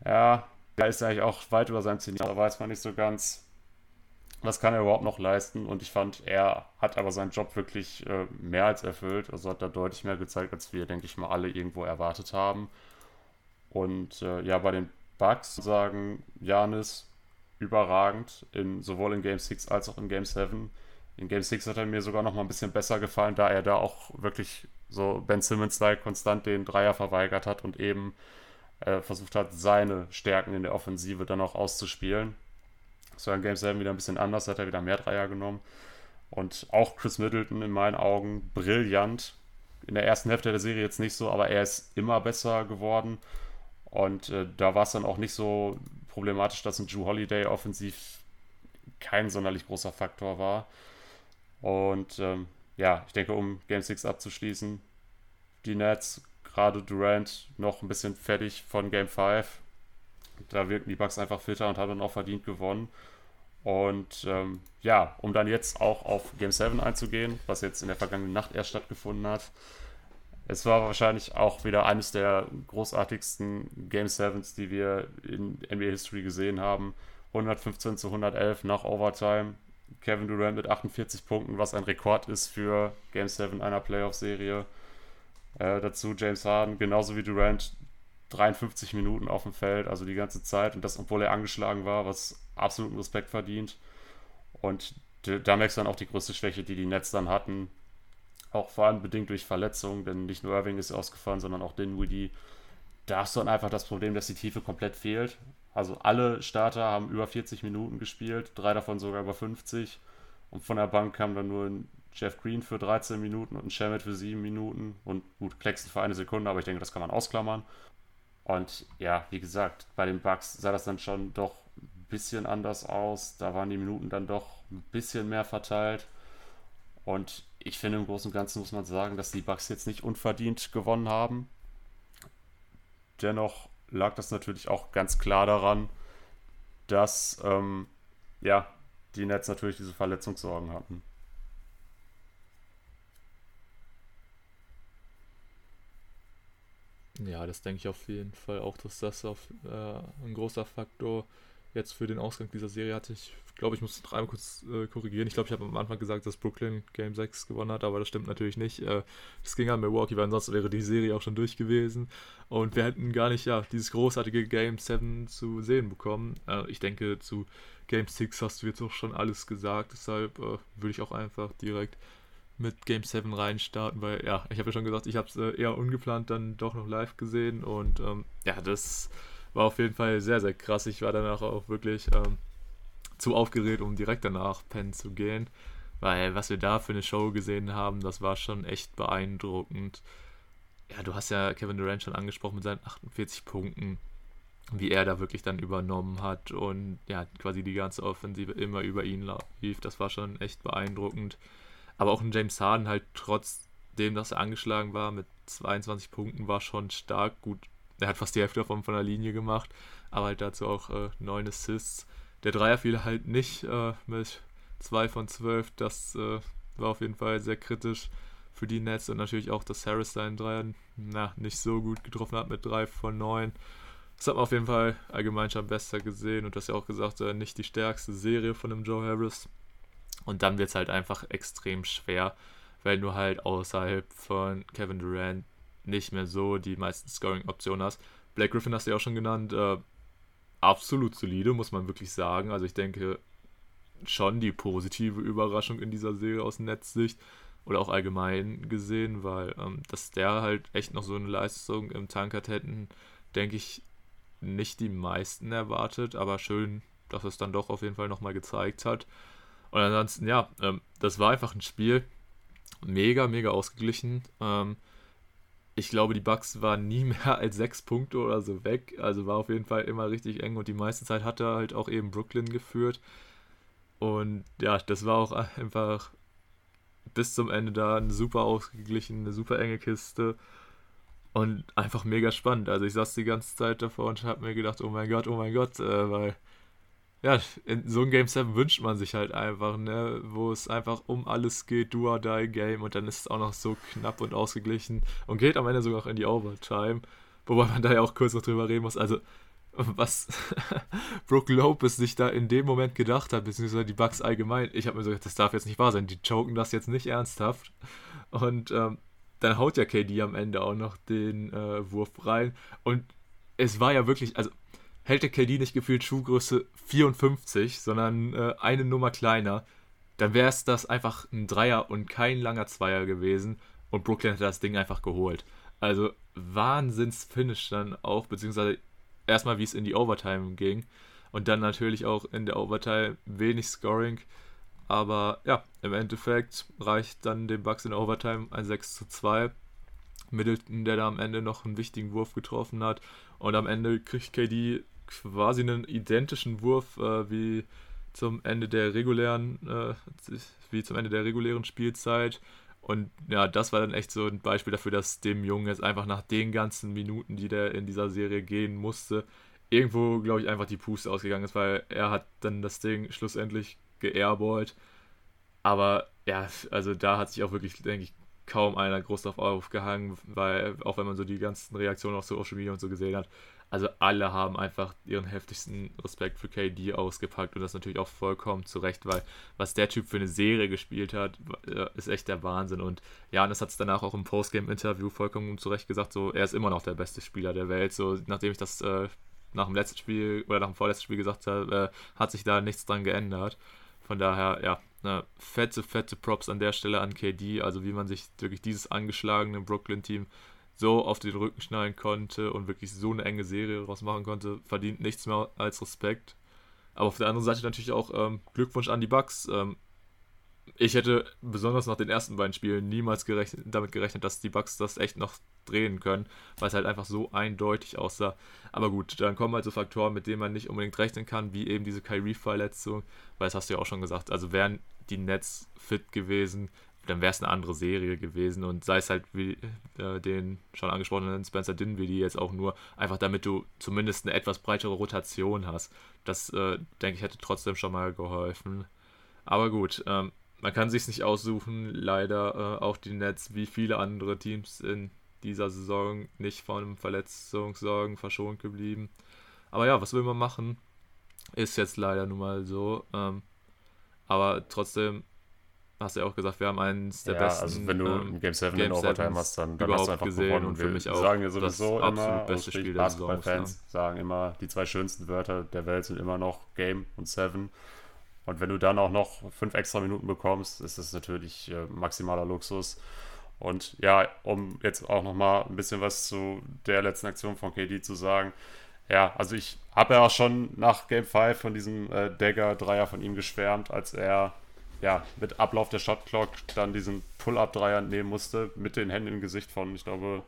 ja, der ist eigentlich auch weit über seinem Ziel. Da weiß man nicht so ganz, was kann er überhaupt noch leisten? Und ich fand, er hat aber seinen Job wirklich äh, mehr als erfüllt. Also hat er deutlich mehr gezeigt, als wir, denke ich mal, alle irgendwo erwartet haben. Und äh, ja, bei den Bugs sagen Janis überragend, in, sowohl in Game 6 als auch in Game 7. In Game 6 hat er mir sogar noch mal ein bisschen besser gefallen, da er da auch wirklich so Ben Simmons-like konstant den Dreier verweigert hat und eben äh, versucht hat, seine Stärken in der Offensive dann auch auszuspielen. Das war in Game 7 wieder ein bisschen anders, hat er wieder mehr Dreier genommen. Und auch Chris Middleton in meinen Augen brillant. In der ersten Hälfte der Serie jetzt nicht so, aber er ist immer besser geworden. Und äh, da war es dann auch nicht so problematisch, dass ein Drew Holiday offensiv kein sonderlich großer Faktor war. Und ähm, ja, ich denke, um Game 6 abzuschließen, die Nets, gerade Durant, noch ein bisschen fertig von Game 5 da wirken die Bucks einfach fitter und haben dann auch verdient gewonnen. Und ähm, ja, um dann jetzt auch auf Game 7 einzugehen, was jetzt in der vergangenen Nacht erst stattgefunden hat. Es war wahrscheinlich auch wieder eines der großartigsten Game 7s, die wir in NBA History gesehen haben. 115 zu 111 nach Overtime. Kevin Durant mit 48 Punkten, was ein Rekord ist für Game 7 einer Playoff-Serie. Äh, dazu James Harden, genauso wie Durant, 53 Minuten auf dem Feld, also die ganze Zeit. Und das, obwohl er angeschlagen war, was absoluten Respekt verdient. Und da merkst du dann auch die größte Schwäche, die die Nets dann hatten. Auch vor allem bedingt durch Verletzungen, denn nicht nur Irving ist ausgefallen, sondern auch Dinwiddie. Da hast du dann einfach das Problem, dass die Tiefe komplett fehlt. Also alle Starter haben über 40 Minuten gespielt, drei davon sogar über 50. Und von der Bank kam dann nur ein Jeff Green für 13 Minuten und Shamit für 7 Minuten. Und gut, Claxton für eine Sekunde, aber ich denke, das kann man ausklammern. Und ja, wie gesagt, bei den Bugs sah das dann schon doch ein bisschen anders aus. Da waren die Minuten dann doch ein bisschen mehr verteilt. Und ich finde, im Großen und Ganzen muss man sagen, dass die Bugs jetzt nicht unverdient gewonnen haben. Dennoch lag das natürlich auch ganz klar daran, dass ähm, ja, die Nets natürlich diese Verletzungssorgen hatten. Ja, das denke ich auf jeden Fall auch, dass das auf, äh, ein großer Faktor jetzt für den Ausgang dieser Serie hatte. Ich glaube, ich muss noch einmal kurz äh, korrigieren. Ich glaube, ich habe am Anfang gesagt, dass Brooklyn Game 6 gewonnen hat, aber das stimmt natürlich nicht. Äh, das ging an Milwaukee, weil ansonsten wäre die Serie auch schon durch gewesen. Und wir hätten gar nicht ja, dieses großartige Game 7 zu sehen bekommen. Äh, ich denke, zu Game 6 hast du jetzt auch schon alles gesagt. Deshalb äh, würde ich auch einfach direkt mit Game 7 reinstarten, weil ja, ich habe ja schon gesagt, ich habe es äh, eher ungeplant dann doch noch live gesehen und ähm, ja, das war auf jeden Fall sehr, sehr krass. Ich war danach auch wirklich ähm, zu aufgeregt, um direkt danach pennen zu gehen, Weil was wir da für eine Show gesehen haben, das war schon echt beeindruckend. Ja, du hast ja Kevin Durant schon angesprochen mit seinen 48 Punkten, wie er da wirklich dann übernommen hat und ja, quasi die ganze Offensive immer über ihn lief. Das war schon echt beeindruckend. Aber auch ein James Harden halt trotzdem, dass er angeschlagen war mit 22 Punkten, war schon stark gut. Er hat fast die Hälfte davon von der Linie gemacht, aber halt dazu auch äh, 9 Assists. Der Dreier fiel halt nicht äh, mit 2 von 12. Das äh, war auf jeden Fall sehr kritisch für die Nets und natürlich auch, dass Harris seinen Dreier na, nicht so gut getroffen hat mit 3 von 9. Das hat man auf jeden Fall allgemein schon besser gesehen und das ja auch gesagt, äh, nicht die stärkste Serie von dem Joe Harris. Und dann wird es halt einfach extrem schwer, weil du halt außerhalb von Kevin Durant nicht mehr so die meisten Scoring-Optionen hast. Blake Griffin hast du ja auch schon genannt. Äh, absolut solide, muss man wirklich sagen. Also ich denke schon die positive Überraschung in dieser Serie aus Netzsicht oder auch allgemein gesehen, weil ähm, dass der halt echt noch so eine Leistung im Tank hat, hätten, denke ich, nicht die meisten erwartet, aber schön, dass es dann doch auf jeden Fall nochmal gezeigt hat. Und ansonsten, ja, ähm, das war einfach ein Spiel, mega, mega ausgeglichen. Ähm, ich glaube, die Bucks waren nie mehr als sechs Punkte oder so weg. Also war auf jeden Fall immer richtig eng und die meiste Zeit hat er halt auch eben Brooklyn geführt. Und ja, das war auch einfach bis zum Ende da eine super ausgeglichen, eine super enge Kiste. Und einfach mega spannend. Also ich saß die ganze Zeit davor und habe mir gedacht, oh mein Gott, oh mein Gott, äh, weil ja, in so einem Game 7 wünscht man sich halt einfach, ne, wo es einfach um alles geht, do or die Game und dann ist es auch noch so knapp und ausgeglichen und geht am Ende sogar auch in die Overtime, wobei man da ja auch kurz noch drüber reden muss, also was Brook Lopez sich da in dem Moment gedacht hat, beziehungsweise die Bugs allgemein, ich habe mir so gedacht, das darf jetzt nicht wahr sein, die choken das jetzt nicht ernsthaft. Und ähm, dann haut ja KD am Ende auch noch den äh, Wurf rein. Und es war ja wirklich, also hält der KD nicht gefühlt Schuhgröße 54, sondern äh, eine Nummer kleiner, dann wäre es das einfach ein Dreier und kein langer Zweier gewesen und Brooklyn hätte das Ding einfach geholt. Also Wahnsinns-Finish dann auch, beziehungsweise erstmal wie es in die Overtime ging und dann natürlich auch in der Overtime wenig Scoring. Aber ja, im Endeffekt reicht dann den Bucks in der Overtime ein 6 zu 2. Middleton, der da am Ende noch einen wichtigen Wurf getroffen hat. Und am Ende kriegt KD quasi einen identischen Wurf äh, wie zum Ende der regulären, äh, wie zum Ende der regulären Spielzeit. Und ja, das war dann echt so ein Beispiel dafür, dass dem Jungen jetzt einfach nach den ganzen Minuten, die der in dieser Serie gehen musste, irgendwo, glaube ich, einfach die Puste ausgegangen ist, weil er hat dann das Ding schlussendlich geairballt. Aber ja, also da hat sich auch wirklich, denke ich, kaum einer groß drauf aufgehangen, weil auch wenn man so die ganzen Reaktionen auf Social Media und so gesehen hat, also alle haben einfach ihren heftigsten Respekt für KD ausgepackt und das natürlich auch vollkommen zu Recht, weil was der Typ für eine Serie gespielt hat, äh, ist echt der Wahnsinn. Und ja, und das hat es danach auch im Postgame-Interview vollkommen zu Recht gesagt, so er ist immer noch der beste Spieler der Welt. So nachdem ich das äh, nach dem letzten Spiel oder nach dem vorletzten Spiel gesagt habe, äh, hat sich da nichts dran geändert. Von daher, ja, ne, fette, fette Props an der Stelle an KD, also wie man sich wirklich dieses angeschlagene Brooklyn-Team so auf den Rücken schnallen konnte und wirklich so eine enge Serie daraus machen konnte, verdient nichts mehr als Respekt. Aber auf der anderen Seite natürlich auch ähm, Glückwunsch an die Bucks. Ähm, ich hätte besonders nach den ersten beiden Spielen niemals gerechnet, damit gerechnet, dass die Bucks das echt noch drehen können, weil es halt einfach so eindeutig aussah. Aber gut, dann kommen halt so Faktoren, mit denen man nicht unbedingt rechnen kann, wie eben diese Kyrie-Verletzung, weil das hast du ja auch schon gesagt. Also wären die Nets fit gewesen, dann wäre es eine andere Serie gewesen und sei es halt wie äh, den schon angesprochenen Spencer Dinwiddie jetzt auch nur, einfach damit du zumindest eine etwas breitere Rotation hast. Das, äh, denke ich, hätte trotzdem schon mal geholfen. Aber gut, ähm, man kann sich nicht aussuchen, leider äh, auch die Nets wie viele andere Teams in dieser Saison nicht von Verletzungssorgen verschont geblieben. Aber ja, was will man machen? Ist jetzt leider nun mal so. Ähm, aber trotzdem hast du ja auch gesagt, wir haben eins der ja, besten. Also wenn du ähm, Game 7 in Overtime hast, dann, dann hast du einfach gewonnen. Und, für mich auch sagen ja sowieso das immer, beste Spiel der Saison. Fans ja. sagen immer, die zwei schönsten Wörter der Welt sind immer noch Game und Seven. Und wenn du dann auch noch fünf extra Minuten bekommst, ist das natürlich äh, maximaler Luxus. Und ja, um jetzt auch nochmal ein bisschen was zu der letzten Aktion von KD zu sagen. Ja, also ich habe ja auch schon nach Game 5 von diesem äh, Dagger-Dreier von ihm geschwärmt, als er ja, mit Ablauf der Shotclock dann diesen Pull-Up-Dreier nehmen musste, mit den Händen im Gesicht von, ich glaube,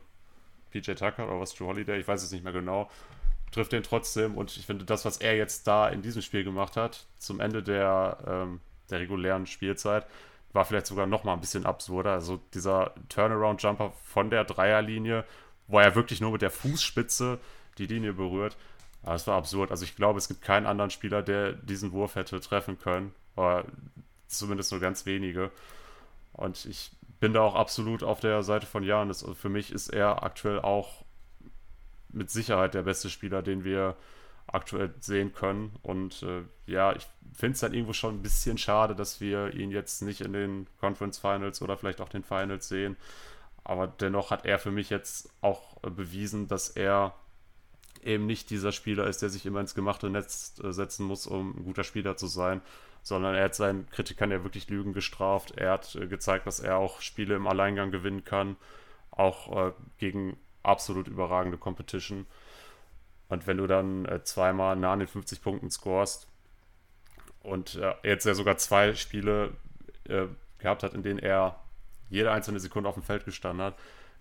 PJ Tucker oder was, Drew Holiday, ich weiß es nicht mehr genau, trifft den trotzdem und ich finde das, was er jetzt da in diesem Spiel gemacht hat, zum Ende der, ähm, der regulären Spielzeit, war vielleicht sogar noch mal ein bisschen absurder. Also dieser Turnaround-Jumper von der Dreierlinie, wo er wirklich nur mit der Fußspitze die Linie berührt, das war absurd. Also ich glaube, es gibt keinen anderen Spieler, der diesen Wurf hätte treffen können. Oder zumindest nur ganz wenige. Und ich bin da auch absolut auf der Seite von Janis. Also für mich ist er aktuell auch mit Sicherheit der beste Spieler, den wir aktuell sehen können. Und äh, ja, ich finde es dann irgendwo schon ein bisschen schade, dass wir ihn jetzt nicht in den Conference Finals oder vielleicht auch den Finals sehen. Aber dennoch hat er für mich jetzt auch äh, bewiesen, dass er eben nicht dieser Spieler ist, der sich immer ins gemachte Netz äh, setzen muss, um ein guter Spieler zu sein, sondern er hat seinen Kritikern ja wirklich Lügen gestraft. Er hat äh, gezeigt, dass er auch Spiele im Alleingang gewinnen kann, auch äh, gegen absolut überragende Competition. Und wenn du dann äh, zweimal nah an den 50 Punkten scorest und äh, jetzt ja sogar zwei Spiele äh, gehabt hat, in denen er jede einzelne Sekunde auf dem Feld gestanden hat,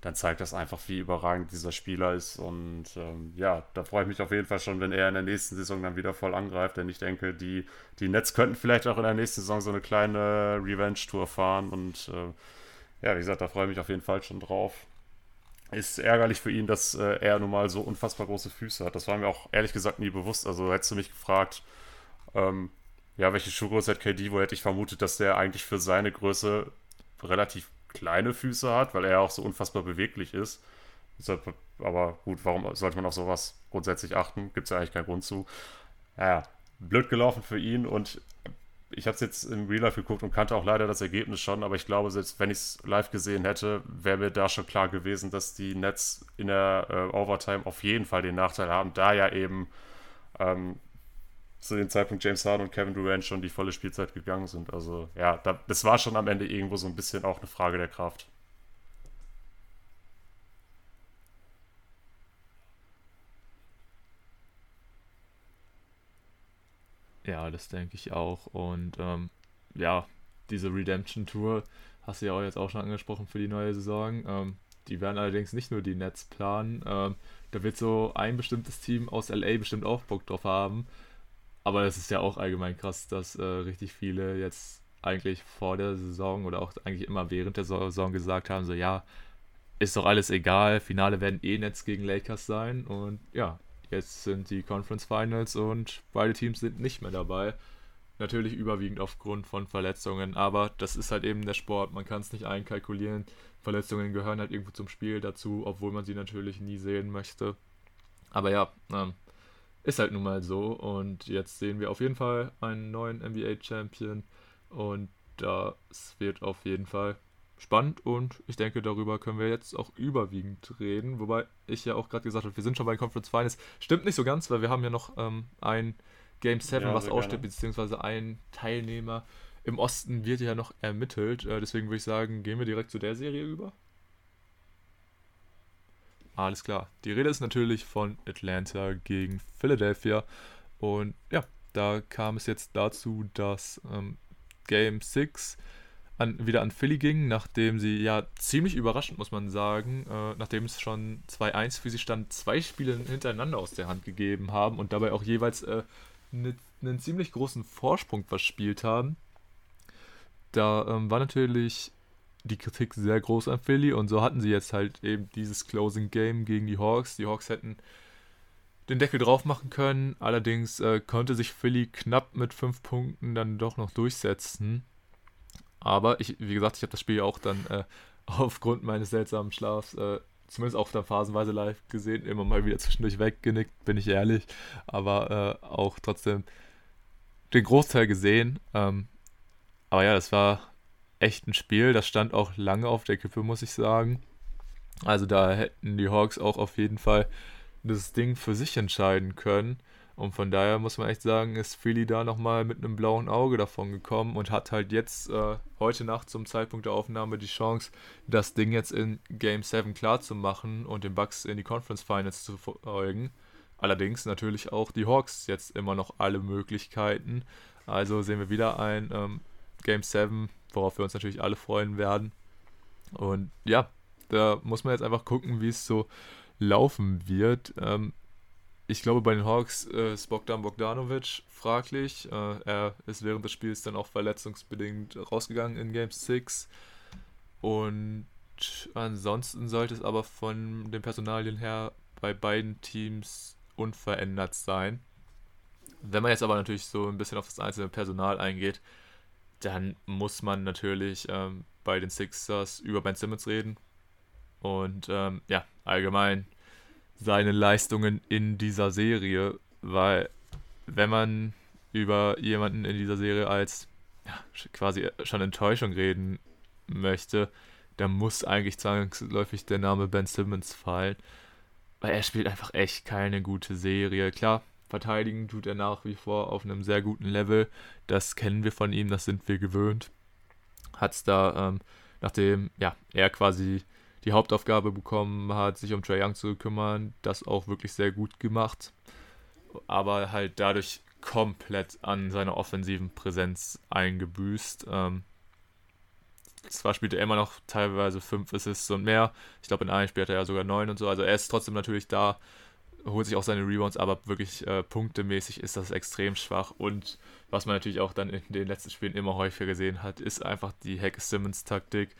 dann zeigt das einfach, wie überragend dieser Spieler ist. Und ähm, ja, da freue ich mich auf jeden Fall schon, wenn er in der nächsten Saison dann wieder voll angreift. Denn ich denke, die, die Nets könnten vielleicht auch in der nächsten Saison so eine kleine Revenge-Tour fahren. Und äh, ja, wie gesagt, da freue ich mich auf jeden Fall schon drauf. Ist ärgerlich für ihn, dass äh, er nun mal so unfassbar große Füße hat. Das war mir auch ehrlich gesagt nie bewusst. Also hättest du mich gefragt, ähm, ja, welche Schuhgröße hat KD, wo hätte ich vermutet, dass der eigentlich für seine Größe relativ kleine Füße hat, weil er auch so unfassbar beweglich ist. Aber gut, warum sollte man auf sowas grundsätzlich achten? Gibt es ja eigentlich keinen Grund zu. Naja, blöd gelaufen für ihn und ich habe es jetzt im Real Life geguckt und kannte auch leider das Ergebnis schon, aber ich glaube, selbst wenn ich es live gesehen hätte, wäre mir da schon klar gewesen, dass die Nets in der äh, Overtime auf jeden Fall den Nachteil haben, da ja eben ähm, zu dem Zeitpunkt James Harden und Kevin Durant schon die volle Spielzeit gegangen sind. Also ja, da, das war schon am Ende irgendwo so ein bisschen auch eine Frage der Kraft. Ja, das denke ich auch. Und ähm, ja, diese Redemption Tour hast du ja auch jetzt auch schon angesprochen für die neue Saison. Ähm, die werden allerdings nicht nur die Nets planen. Ähm, da wird so ein bestimmtes Team aus LA bestimmt auch Bock drauf haben. Aber es ist ja auch allgemein krass, dass äh, richtig viele jetzt eigentlich vor der Saison oder auch eigentlich immer während der Saison gesagt haben, so ja, ist doch alles egal, Finale werden eh Nets gegen Lakers sein und ja, jetzt sind die Conference Finals und beide Teams sind nicht mehr dabei. Natürlich überwiegend aufgrund von Verletzungen, aber das ist halt eben der Sport, man kann es nicht einkalkulieren. Verletzungen gehören halt irgendwo zum Spiel dazu, obwohl man sie natürlich nie sehen möchte. Aber ja, ähm, ist halt nun mal so. Und jetzt sehen wir auf jeden Fall einen neuen NBA-Champion. Und das wird auf jeden Fall spannend. Und ich denke, darüber können wir jetzt auch überwiegend reden. Wobei ich ja auch gerade gesagt habe, wir sind schon bei Conference Finals. Stimmt nicht so ganz, weil wir haben ja noch ähm, ein Game 7, ja, was aussteht, beziehungsweise ein Teilnehmer im Osten wird ja noch ermittelt. Äh, deswegen würde ich sagen, gehen wir direkt zu der Serie über. Alles klar. Die Rede ist natürlich von Atlanta gegen Philadelphia. Und ja, da kam es jetzt dazu, dass ähm, Game 6 an, wieder an Philly ging, nachdem sie ja ziemlich überraschend, muss man sagen, äh, nachdem es schon 2-1 für sie stand, zwei Spiele hintereinander aus der Hand gegeben haben und dabei auch jeweils äh, ne, einen ziemlich großen Vorsprung verspielt haben. Da ähm, war natürlich die Kritik sehr groß an Philly und so hatten sie jetzt halt eben dieses Closing Game gegen die Hawks. Die Hawks hätten den Deckel drauf machen können, allerdings äh, konnte sich Philly knapp mit fünf Punkten dann doch noch durchsetzen. Aber ich, wie gesagt, ich habe das Spiel auch dann äh, aufgrund meines seltsamen Schlafs, äh, zumindest auch dann phasenweise live gesehen, immer mal wieder zwischendurch weggenickt, bin ich ehrlich, aber äh, auch trotzdem den Großteil gesehen. Ähm, aber ja, das war echt ein Spiel. Das stand auch lange auf der Kippe, muss ich sagen. Also da hätten die Hawks auch auf jeden Fall das Ding für sich entscheiden können. Und von daher muss man echt sagen, ist Philly da nochmal mit einem blauen Auge davon gekommen und hat halt jetzt äh, heute Nacht zum Zeitpunkt der Aufnahme die Chance, das Ding jetzt in Game 7 klar zu machen und den Bucks in die Conference Finals zu folgen. Allerdings natürlich auch die Hawks jetzt immer noch alle Möglichkeiten. Also sehen wir wieder ein ähm, Game 7, worauf wir uns natürlich alle freuen werden. Und ja, da muss man jetzt einfach gucken, wie es so laufen wird. Ähm, ich glaube, bei den Hawks äh, ist Bogdan Bogdanovic fraglich. Äh, er ist während des Spiels dann auch verletzungsbedingt rausgegangen in Game 6. Und ansonsten sollte es aber von den Personalien her bei beiden Teams unverändert sein. Wenn man jetzt aber natürlich so ein bisschen auf das einzelne Personal eingeht, dann muss man natürlich ähm, bei den Sixers über Ben Simmons reden. Und ähm, ja, allgemein seine Leistungen in dieser Serie, weil wenn man über jemanden in dieser Serie als ja, quasi schon Enttäuschung reden möchte, dann muss eigentlich zwangsläufig der Name Ben Simmons fallen. Weil er spielt einfach echt keine gute Serie. Klar, verteidigen tut er nach wie vor auf einem sehr guten Level. Das kennen wir von ihm, das sind wir gewöhnt. Hat es da, ähm, nachdem ja, er quasi die Hauptaufgabe bekommen hat, sich um Trae Young zu kümmern, das auch wirklich sehr gut gemacht. Aber halt dadurch komplett an seiner offensiven Präsenz eingebüßt. Ähm, zwar spielt er immer noch teilweise fünf Assists und mehr. Ich glaube, in einem Spiel hat er ja sogar neun und so. Also er ist trotzdem natürlich da, holt sich auch seine Rebounds, aber wirklich äh, punktemäßig ist das extrem schwach. Und was man natürlich auch dann in den letzten Spielen immer häufiger gesehen hat, ist einfach die Hack-Simmons-Taktik.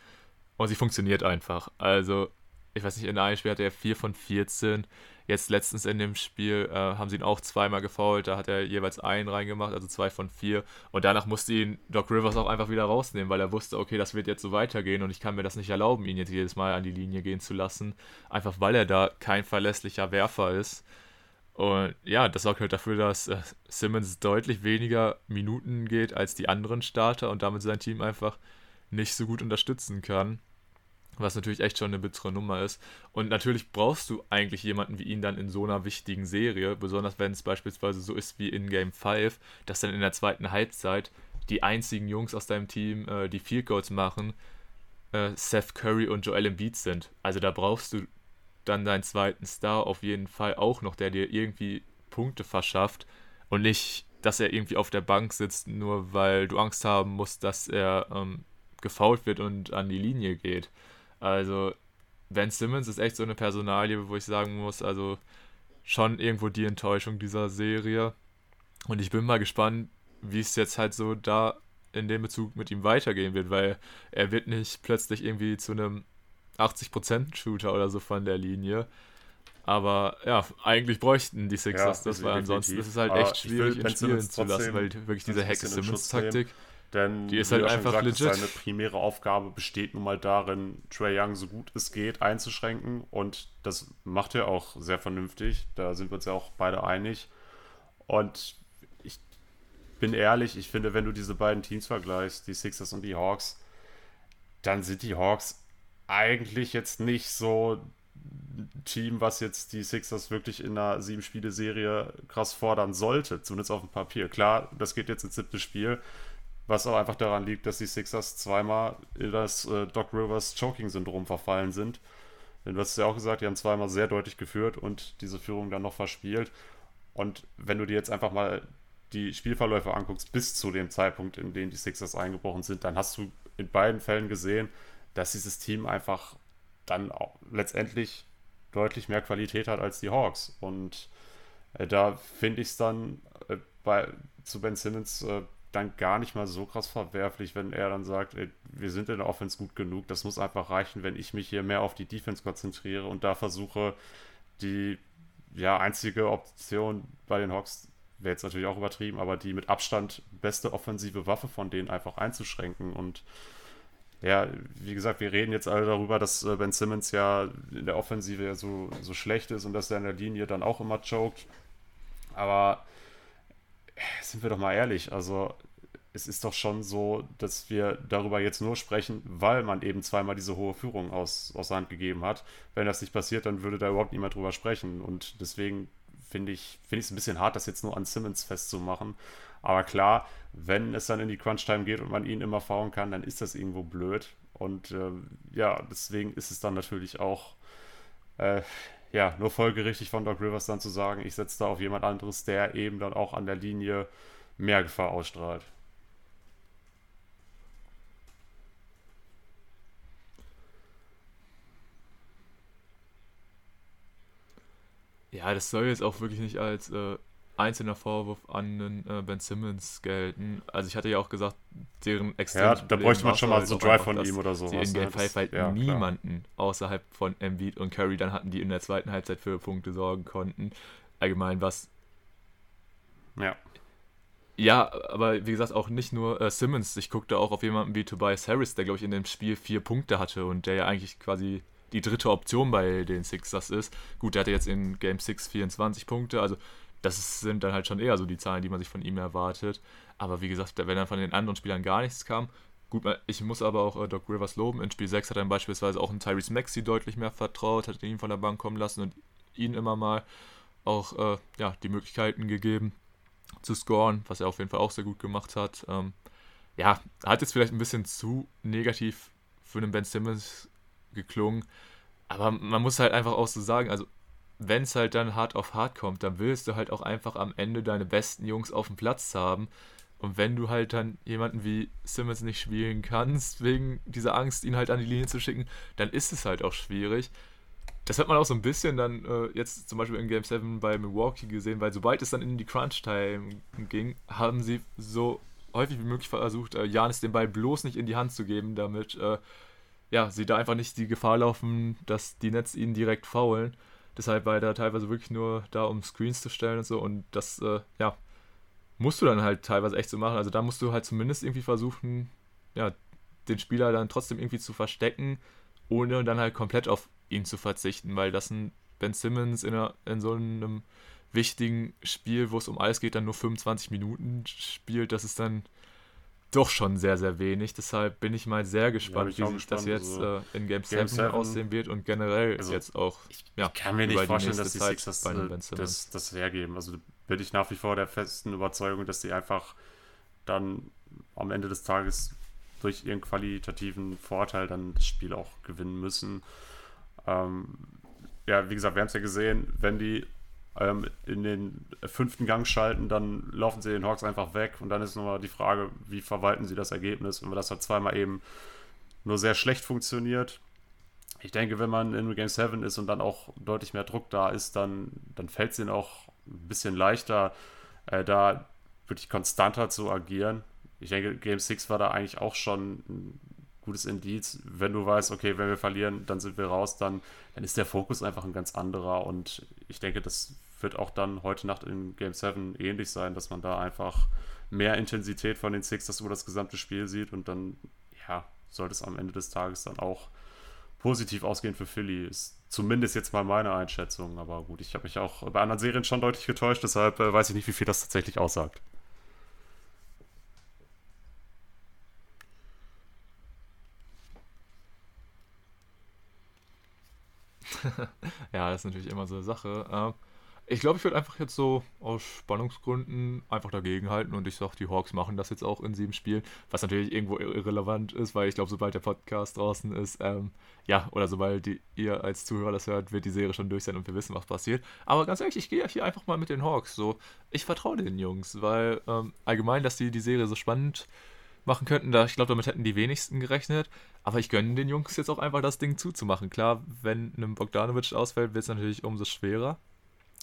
Und sie funktioniert einfach. Also, ich weiß nicht, in einem Spiel hat er 4 von 14. Jetzt letztens in dem Spiel äh, haben sie ihn auch zweimal gefault. Da hat er jeweils einen reingemacht, also zwei von vier. Und danach musste ihn Doc Rivers auch einfach wieder rausnehmen, weil er wusste, okay, das wird jetzt so weitergehen und ich kann mir das nicht erlauben, ihn jetzt jedes Mal an die Linie gehen zu lassen. Einfach weil er da kein verlässlicher Werfer ist. Und ja, das sorgt halt dafür, dass äh, Simmons deutlich weniger Minuten geht als die anderen Starter und damit sein Team einfach nicht so gut unterstützen kann. Was natürlich echt schon eine bittere Nummer ist. Und natürlich brauchst du eigentlich jemanden wie ihn dann in so einer wichtigen Serie, besonders wenn es beispielsweise so ist wie in Game 5, dass dann in der zweiten Halbzeit die einzigen Jungs aus deinem Team, äh, die Field Goals machen, äh, Seth Curry und Joel Embiid sind. Also da brauchst du dann deinen zweiten Star auf jeden Fall auch noch, der dir irgendwie Punkte verschafft und nicht, dass er irgendwie auf der Bank sitzt, nur weil du Angst haben musst, dass er ähm, gefault wird und an die Linie geht. Also, Ben Simmons ist echt so eine Personalie, wo ich sagen muss, also schon irgendwo die Enttäuschung dieser Serie. Und ich bin mal gespannt, wie es jetzt halt so da in dem Bezug mit ihm weitergehen wird, weil er wird nicht plötzlich irgendwie zu einem 80%-Shooter oder so von der Linie. Aber ja, eigentlich bräuchten die Sixers ja, das, weil ansonsten ist es halt echt schwierig, ihn spielen zu lassen, weil wirklich diese Hack-Simmons-Taktik denn die ist halt einfach gesagt, legit. Seine primäre Aufgabe besteht nun mal darin, Trey Young so gut es geht einzuschränken. Und das macht er auch sehr vernünftig. Da sind wir uns ja auch beide einig. Und ich bin ehrlich, ich finde, wenn du diese beiden Teams vergleichst, die Sixers und die Hawks, dann sind die Hawks eigentlich jetzt nicht so ein Team, was jetzt die Sixers wirklich in einer sieben-Spiele-Serie krass fordern sollte, zumindest auf dem Papier. Klar, das geht jetzt ins siebte Spiel. Was auch einfach daran liegt, dass die Sixers zweimal in das äh, Doc Rivers Choking-Syndrom verfallen sind. Denn du hast ja auch gesagt, die haben zweimal sehr deutlich geführt und diese Führung dann noch verspielt. Und wenn du dir jetzt einfach mal die Spielverläufe anguckst, bis zu dem Zeitpunkt, in dem die Sixers eingebrochen sind, dann hast du in beiden Fällen gesehen, dass dieses Team einfach dann letztendlich deutlich mehr Qualität hat als die Hawks. Und äh, da finde ich es dann äh, bei, zu Ben Simmons äh, dann gar nicht mal so krass verwerflich, wenn er dann sagt, ey, wir sind in der Offense gut genug. Das muss einfach reichen, wenn ich mich hier mehr auf die Defense konzentriere und da versuche, die ja, einzige Option bei den Hawks wäre jetzt natürlich auch übertrieben, aber die mit Abstand beste offensive Waffe von denen einfach einzuschränken. Und ja, wie gesagt, wir reden jetzt alle darüber, dass äh, Ben Simmons ja in der Offensive ja so, so schlecht ist und dass er in der Linie dann auch immer choked. Aber sind wir doch mal ehrlich, also es ist doch schon so, dass wir darüber jetzt nur sprechen, weil man eben zweimal diese hohe Führung aus, aus der Hand gegeben hat. Wenn das nicht passiert, dann würde da überhaupt niemand drüber sprechen. Und deswegen finde ich es find ein bisschen hart, das jetzt nur an Simmons festzumachen. Aber klar, wenn es dann in die Crunch-Time geht und man ihn immer faulen kann, dann ist das irgendwo blöd. Und äh, ja, deswegen ist es dann natürlich auch äh, ja, nur folgerichtig von Doc Rivers dann zu sagen, ich setze da auf jemand anderes, der eben dann auch an der Linie mehr Gefahr ausstrahlt. Ja, das soll jetzt auch wirklich nicht als äh, einzelner Vorwurf an den, äh, Ben Simmons gelten. Also ich hatte ja auch gesagt, deren extrem. Ja, da bräuchte man schon mal so Drive von ihm oder so. Die in Game 5 halt ja, niemanden klar. außerhalb von Embiid und Curry dann hatten, die in der zweiten Halbzeit für Punkte sorgen konnten. Allgemein was. Ja. Ja, aber wie gesagt, auch nicht nur äh, Simmons. Ich guckte auch auf jemanden wie Tobias Harris, der, glaube ich, in dem Spiel vier Punkte hatte und der ja eigentlich quasi die dritte Option bei den Sixers ist. Gut, der hatte jetzt in Game 6 24 Punkte, also das sind dann halt schon eher so die Zahlen, die man sich von ihm erwartet. Aber wie gesagt, wenn dann von den anderen Spielern gar nichts kam, gut, ich muss aber auch äh, Doc Rivers loben. In Spiel 6 hat er beispielsweise auch einen Tyrese Maxi deutlich mehr vertraut, hat ihn von der Bank kommen lassen und ihn immer mal auch äh, ja, die Möglichkeiten gegeben zu scoren, was er auf jeden Fall auch sehr gut gemacht hat. Ähm, ja, hat jetzt vielleicht ein bisschen zu negativ für den Ben Simmons geklungen, aber man muss halt einfach auch so sagen, also wenn es halt dann hart auf hart kommt, dann willst du halt auch einfach am Ende deine besten Jungs auf dem Platz haben. Und wenn du halt dann jemanden wie Simmons nicht spielen kannst, wegen dieser Angst, ihn halt an die Linie zu schicken, dann ist es halt auch schwierig. Das hat man auch so ein bisschen dann äh, jetzt zum Beispiel in Game 7 bei Milwaukee gesehen, weil sobald es dann in die Crunch-Time ging, haben sie so häufig wie möglich versucht, äh, Janis den Ball bloß nicht in die Hand zu geben, damit äh, ja, sie da einfach nicht die Gefahr laufen, dass die Nets ihn direkt faulen. Deshalb war er da teilweise wirklich nur da, um Screens zu stellen und so. Und das, äh, ja, musst du dann halt teilweise echt so machen. Also da musst du halt zumindest irgendwie versuchen, ja, den Spieler dann trotzdem irgendwie zu verstecken, ohne dann halt komplett auf ihn zu verzichten, weil das ein Ben Simmons in, einer, in so einem wichtigen Spiel, wo es um alles geht, dann nur 25 Minuten spielt, das ist dann doch schon sehr, sehr wenig. Deshalb bin ich mal sehr gespannt, ja, wie sich das jetzt so. äh, in Game, Game 7, 7 aussehen wird und generell also jetzt auch. Ich, ja, ich kann mir nicht vorstellen, dass die Zeit Sixers das, das, das hergeben. Also bin ich nach wie vor der festen Überzeugung, dass sie einfach dann am Ende des Tages durch ihren qualitativen Vorteil dann das Spiel auch gewinnen müssen. Ähm, ja, wie gesagt, wir haben es ja gesehen, wenn die ähm, in den fünften Gang schalten, dann laufen sie den Hawks einfach weg und dann ist nochmal die Frage, wie verwalten sie das Ergebnis, wenn das halt zweimal eben nur sehr schlecht funktioniert. Ich denke, wenn man in Game 7 ist und dann auch deutlich mehr Druck da ist, dann, dann fällt es ihnen auch ein bisschen leichter, äh, da wirklich konstanter zu agieren. Ich denke, Game 6 war da eigentlich auch schon ein gutes Indiz. Wenn du weißt, okay, wenn wir verlieren, dann sind wir raus, dann, dann ist der Fokus einfach ein ganz anderer. Und ich denke, das wird auch dann heute Nacht in Game 7 ähnlich sein, dass man da einfach mehr Intensität von den Six, dass über das gesamte Spiel sieht und dann, ja, sollte es am Ende des Tages dann auch positiv ausgehen für Philly. Ist zumindest jetzt mal meine Einschätzung. Aber gut, ich habe mich auch bei anderen Serien schon deutlich getäuscht, deshalb äh, weiß ich nicht, wie viel das tatsächlich aussagt. ja, das ist natürlich immer so eine Sache. Ich glaube, ich würde einfach jetzt so aus Spannungsgründen einfach dagegenhalten und ich sage, die Hawks machen das jetzt auch in sieben Spielen, was natürlich irgendwo irrelevant ist, weil ich glaube, sobald der Podcast draußen ist, ähm, ja, oder sobald die, ihr als Zuhörer das hört, wird die Serie schon durch sein und wir wissen, was passiert. Aber ganz ehrlich, ich gehe hier einfach mal mit den Hawks. So, ich vertraue den Jungs, weil ähm, allgemein, dass die die Serie so spannend machen könnten, da ich glaube, damit hätten die wenigsten gerechnet. Aber ich gönne den Jungs jetzt auch einfach das Ding zuzumachen. Klar, wenn einem Bogdanovic ausfällt, wird es natürlich umso schwerer.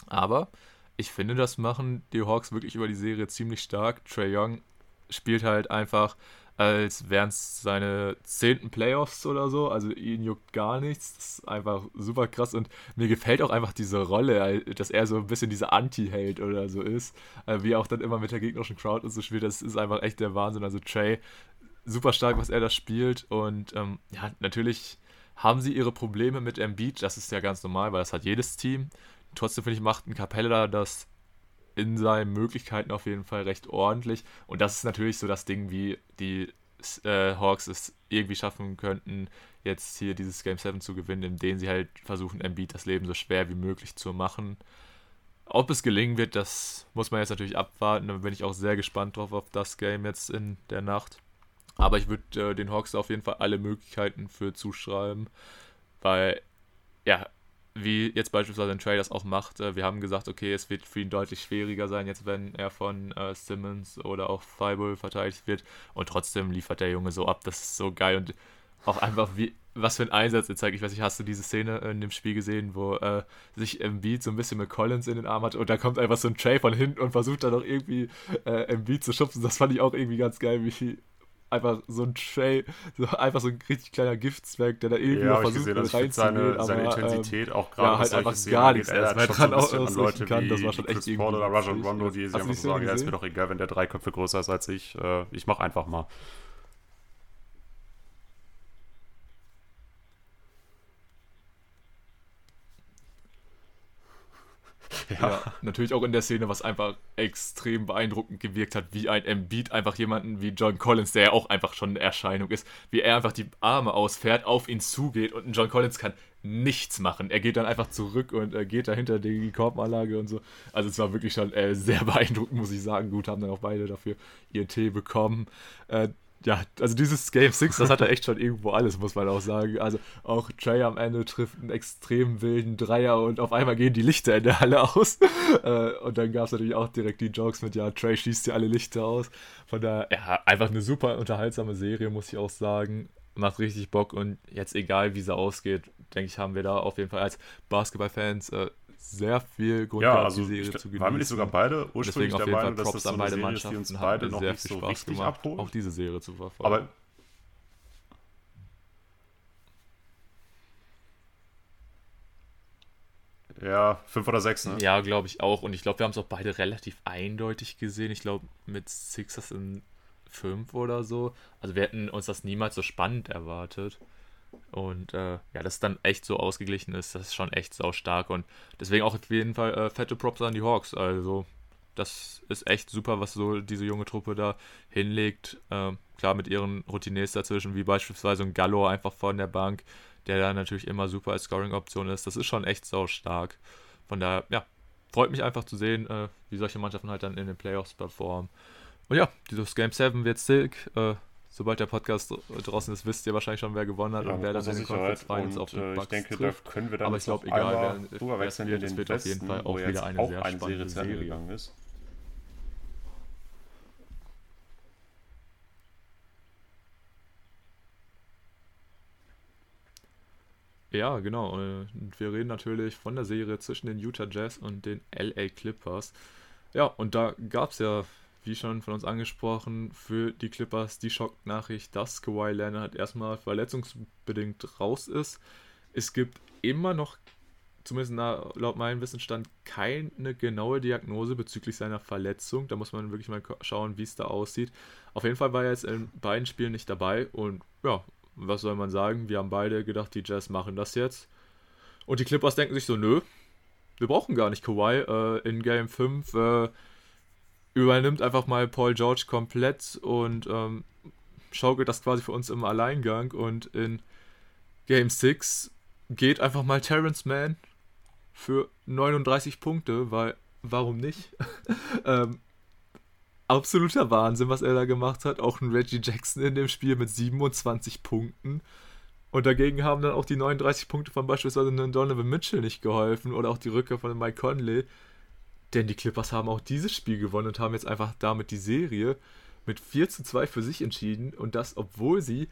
Aber ich finde, das machen die Hawks wirklich über die Serie ziemlich stark. Trey Young spielt halt einfach, als wären es seine zehnten Playoffs oder so. Also ihn juckt gar nichts. Das ist einfach super krass. Und mir gefällt auch einfach diese Rolle, dass er so ein bisschen dieser Anti-Held oder so ist. Äh, wie er auch dann immer mit der gegnerischen Crowd und so spielt. Das ist einfach echt der Wahnsinn. Also Trey, super stark, was er da spielt. Und ähm, ja, natürlich haben sie ihre Probleme mit Embiid. Das ist ja ganz normal, weil das hat jedes Team. Trotzdem finde ich, macht ein Capella das in seinen Möglichkeiten auf jeden Fall recht ordentlich. Und das ist natürlich so das Ding, wie die äh, Hawks es irgendwie schaffen könnten, jetzt hier dieses Game 7 zu gewinnen, indem sie halt versuchen, Embiid das Leben so schwer wie möglich zu machen. Ob es gelingen wird, das muss man jetzt natürlich abwarten. Da bin ich auch sehr gespannt drauf auf das Game jetzt in der Nacht. Aber ich würde äh, den Hawks auf jeden Fall alle Möglichkeiten für zuschreiben, weil ja, wie jetzt beispielsweise ein Trey das auch macht. Äh, wir haben gesagt, okay, es wird für ihn deutlich schwieriger sein, jetzt wenn er von äh, Simmons oder auch Fireball verteidigt wird. Und trotzdem liefert der Junge so ab, das ist so geil. Und auch einfach, wie was für ein Einsatz er zeigt. Ich weiß nicht, hast du diese Szene in dem Spiel gesehen, wo äh, sich Embiid so ein bisschen mit Collins in den Arm hat und da kommt einfach so ein Trey von hinten und versucht dann noch irgendwie äh, Embiid zu schubsen. Das fand ich auch irgendwie ganz geil, wie einfach so ein Trey, so einfach so ein richtig kleiner Giftzwerg, der da irgendwie Ja, noch versucht gesehen, also reinzugehen, seine, seine ähm, Intensität auch gerade ja, halt einfach gar nichts erst, erinnert weil schon dran so ein bisschen Leute kann. Das wie war schon echt Chris Paul oder Rajon. Rondo, die sich einfach so sagen, ja, ist mir doch egal, wenn der drei Köpfe größer ist als ich, äh, ich mach einfach mal. Ja. natürlich auch in der Szene, was einfach extrem beeindruckend gewirkt hat, wie ein Embiid einfach jemanden wie John Collins, der ja auch einfach schon eine Erscheinung ist, wie er einfach die Arme ausfährt, auf ihn zugeht und ein John Collins kann nichts machen. Er geht dann einfach zurück und äh, geht dahinter die Korbanlage und so. Also es war wirklich schon äh, sehr beeindruckend, muss ich sagen. Gut, haben dann auch beide dafür ihr Tee bekommen. Äh, ja, also dieses Game 6, das hat er echt schon irgendwo alles, muss man auch sagen. Also auch Trey am Ende trifft einen extrem wilden Dreier und auf einmal gehen die Lichter in der Halle aus. Äh, und dann gab es natürlich auch direkt die Jokes mit, ja, Trey schießt ja alle Lichter aus. Von daher, ja, einfach eine super unterhaltsame Serie, muss ich auch sagen. Macht richtig Bock und jetzt egal, wie sie ausgeht, denke ich, haben wir da auf jeden Fall als Basketballfans äh, sehr viel Grund Ja, gehabt, also die Serie ich, zu genießen. waren wir nicht sogar beide Deswegen ursprünglich auf der jeden Fall dass das so an beide Serie ist, die Mannschaften. uns beide noch sehr nicht viel so Spaß richtig gemacht, abholt? auch diese Serie zu verfolgen. Aber ja, fünf oder sechs, ne? Ja, glaube ich auch. Und ich glaube, wir haben es auch beide relativ eindeutig gesehen. Ich glaube, mit Sixers in 5 oder so. Also wir hätten uns das niemals so spannend erwartet. Und äh, ja, dass es dann echt so ausgeglichen ist, das ist schon echt sau stark. Und deswegen auch auf jeden Fall äh, fette Props an die Hawks. Also das ist echt super, was so diese junge Truppe da hinlegt. Ähm, klar, mit ihren Routiniers dazwischen, wie beispielsweise ein Gallo einfach von der Bank, der da natürlich immer super als Scoring-Option ist. Das ist schon echt sau stark. Von daher, ja, freut mich einfach zu sehen, äh, wie solche Mannschaften halt dann in den Playoffs performen. Und ja, dieses Game 7 wird sick. Äh, sobald der Podcast draußen ist, wisst ihr wahrscheinlich schon, wer gewonnen hat Ja, und wer dann in den. Conference Finals auf die äh, ich Bucks denke, trifft. da können wir dann Aber ich glaube, egal, wer rüberwechseln in es den wird auf jeden Fall auch wieder eine auch sehr eine spannende Serie gegangen ist. Ja, genau. äh, und Wir reden natürlich von der Serie zwischen den Utah Jazz und den LA Clippers. Ja, und da gab es ja, wie schon von uns angesprochen, für die Clippers die Schocknachricht, dass Kawhi Leonard erstmal verletzungsbedingt raus ist. Es gibt immer noch, zumindest laut meinem Wissensstand, keine genaue Diagnose bezüglich seiner Verletzung. Da muss man wirklich mal schauen, wie es da aussieht. Auf jeden Fall war er jetzt in beiden Spielen nicht dabei und ja, was soll man sagen? Wir haben beide gedacht, die Jazz machen das jetzt. Und die Clippers denken sich so, nö, wir brauchen gar nicht Kawhi. Äh, in Game 5 äh, übernimmt einfach mal Paul George komplett und ähm, schaukelt das quasi für uns im Alleingang. Und in Game 6 geht einfach mal Terrence Mann für 39 Punkte, weil warum nicht? ähm, absoluter Wahnsinn, was er da gemacht hat. Auch ein Reggie Jackson in dem Spiel mit 27 Punkten. Und dagegen haben dann auch die 39 Punkte von beispielsweise Donovan Mitchell nicht geholfen oder auch die Rückkehr von Mike Conley. Denn die Clippers haben auch dieses Spiel gewonnen und haben jetzt einfach damit die Serie mit 4 zu 2 für sich entschieden. Und das, obwohl sie,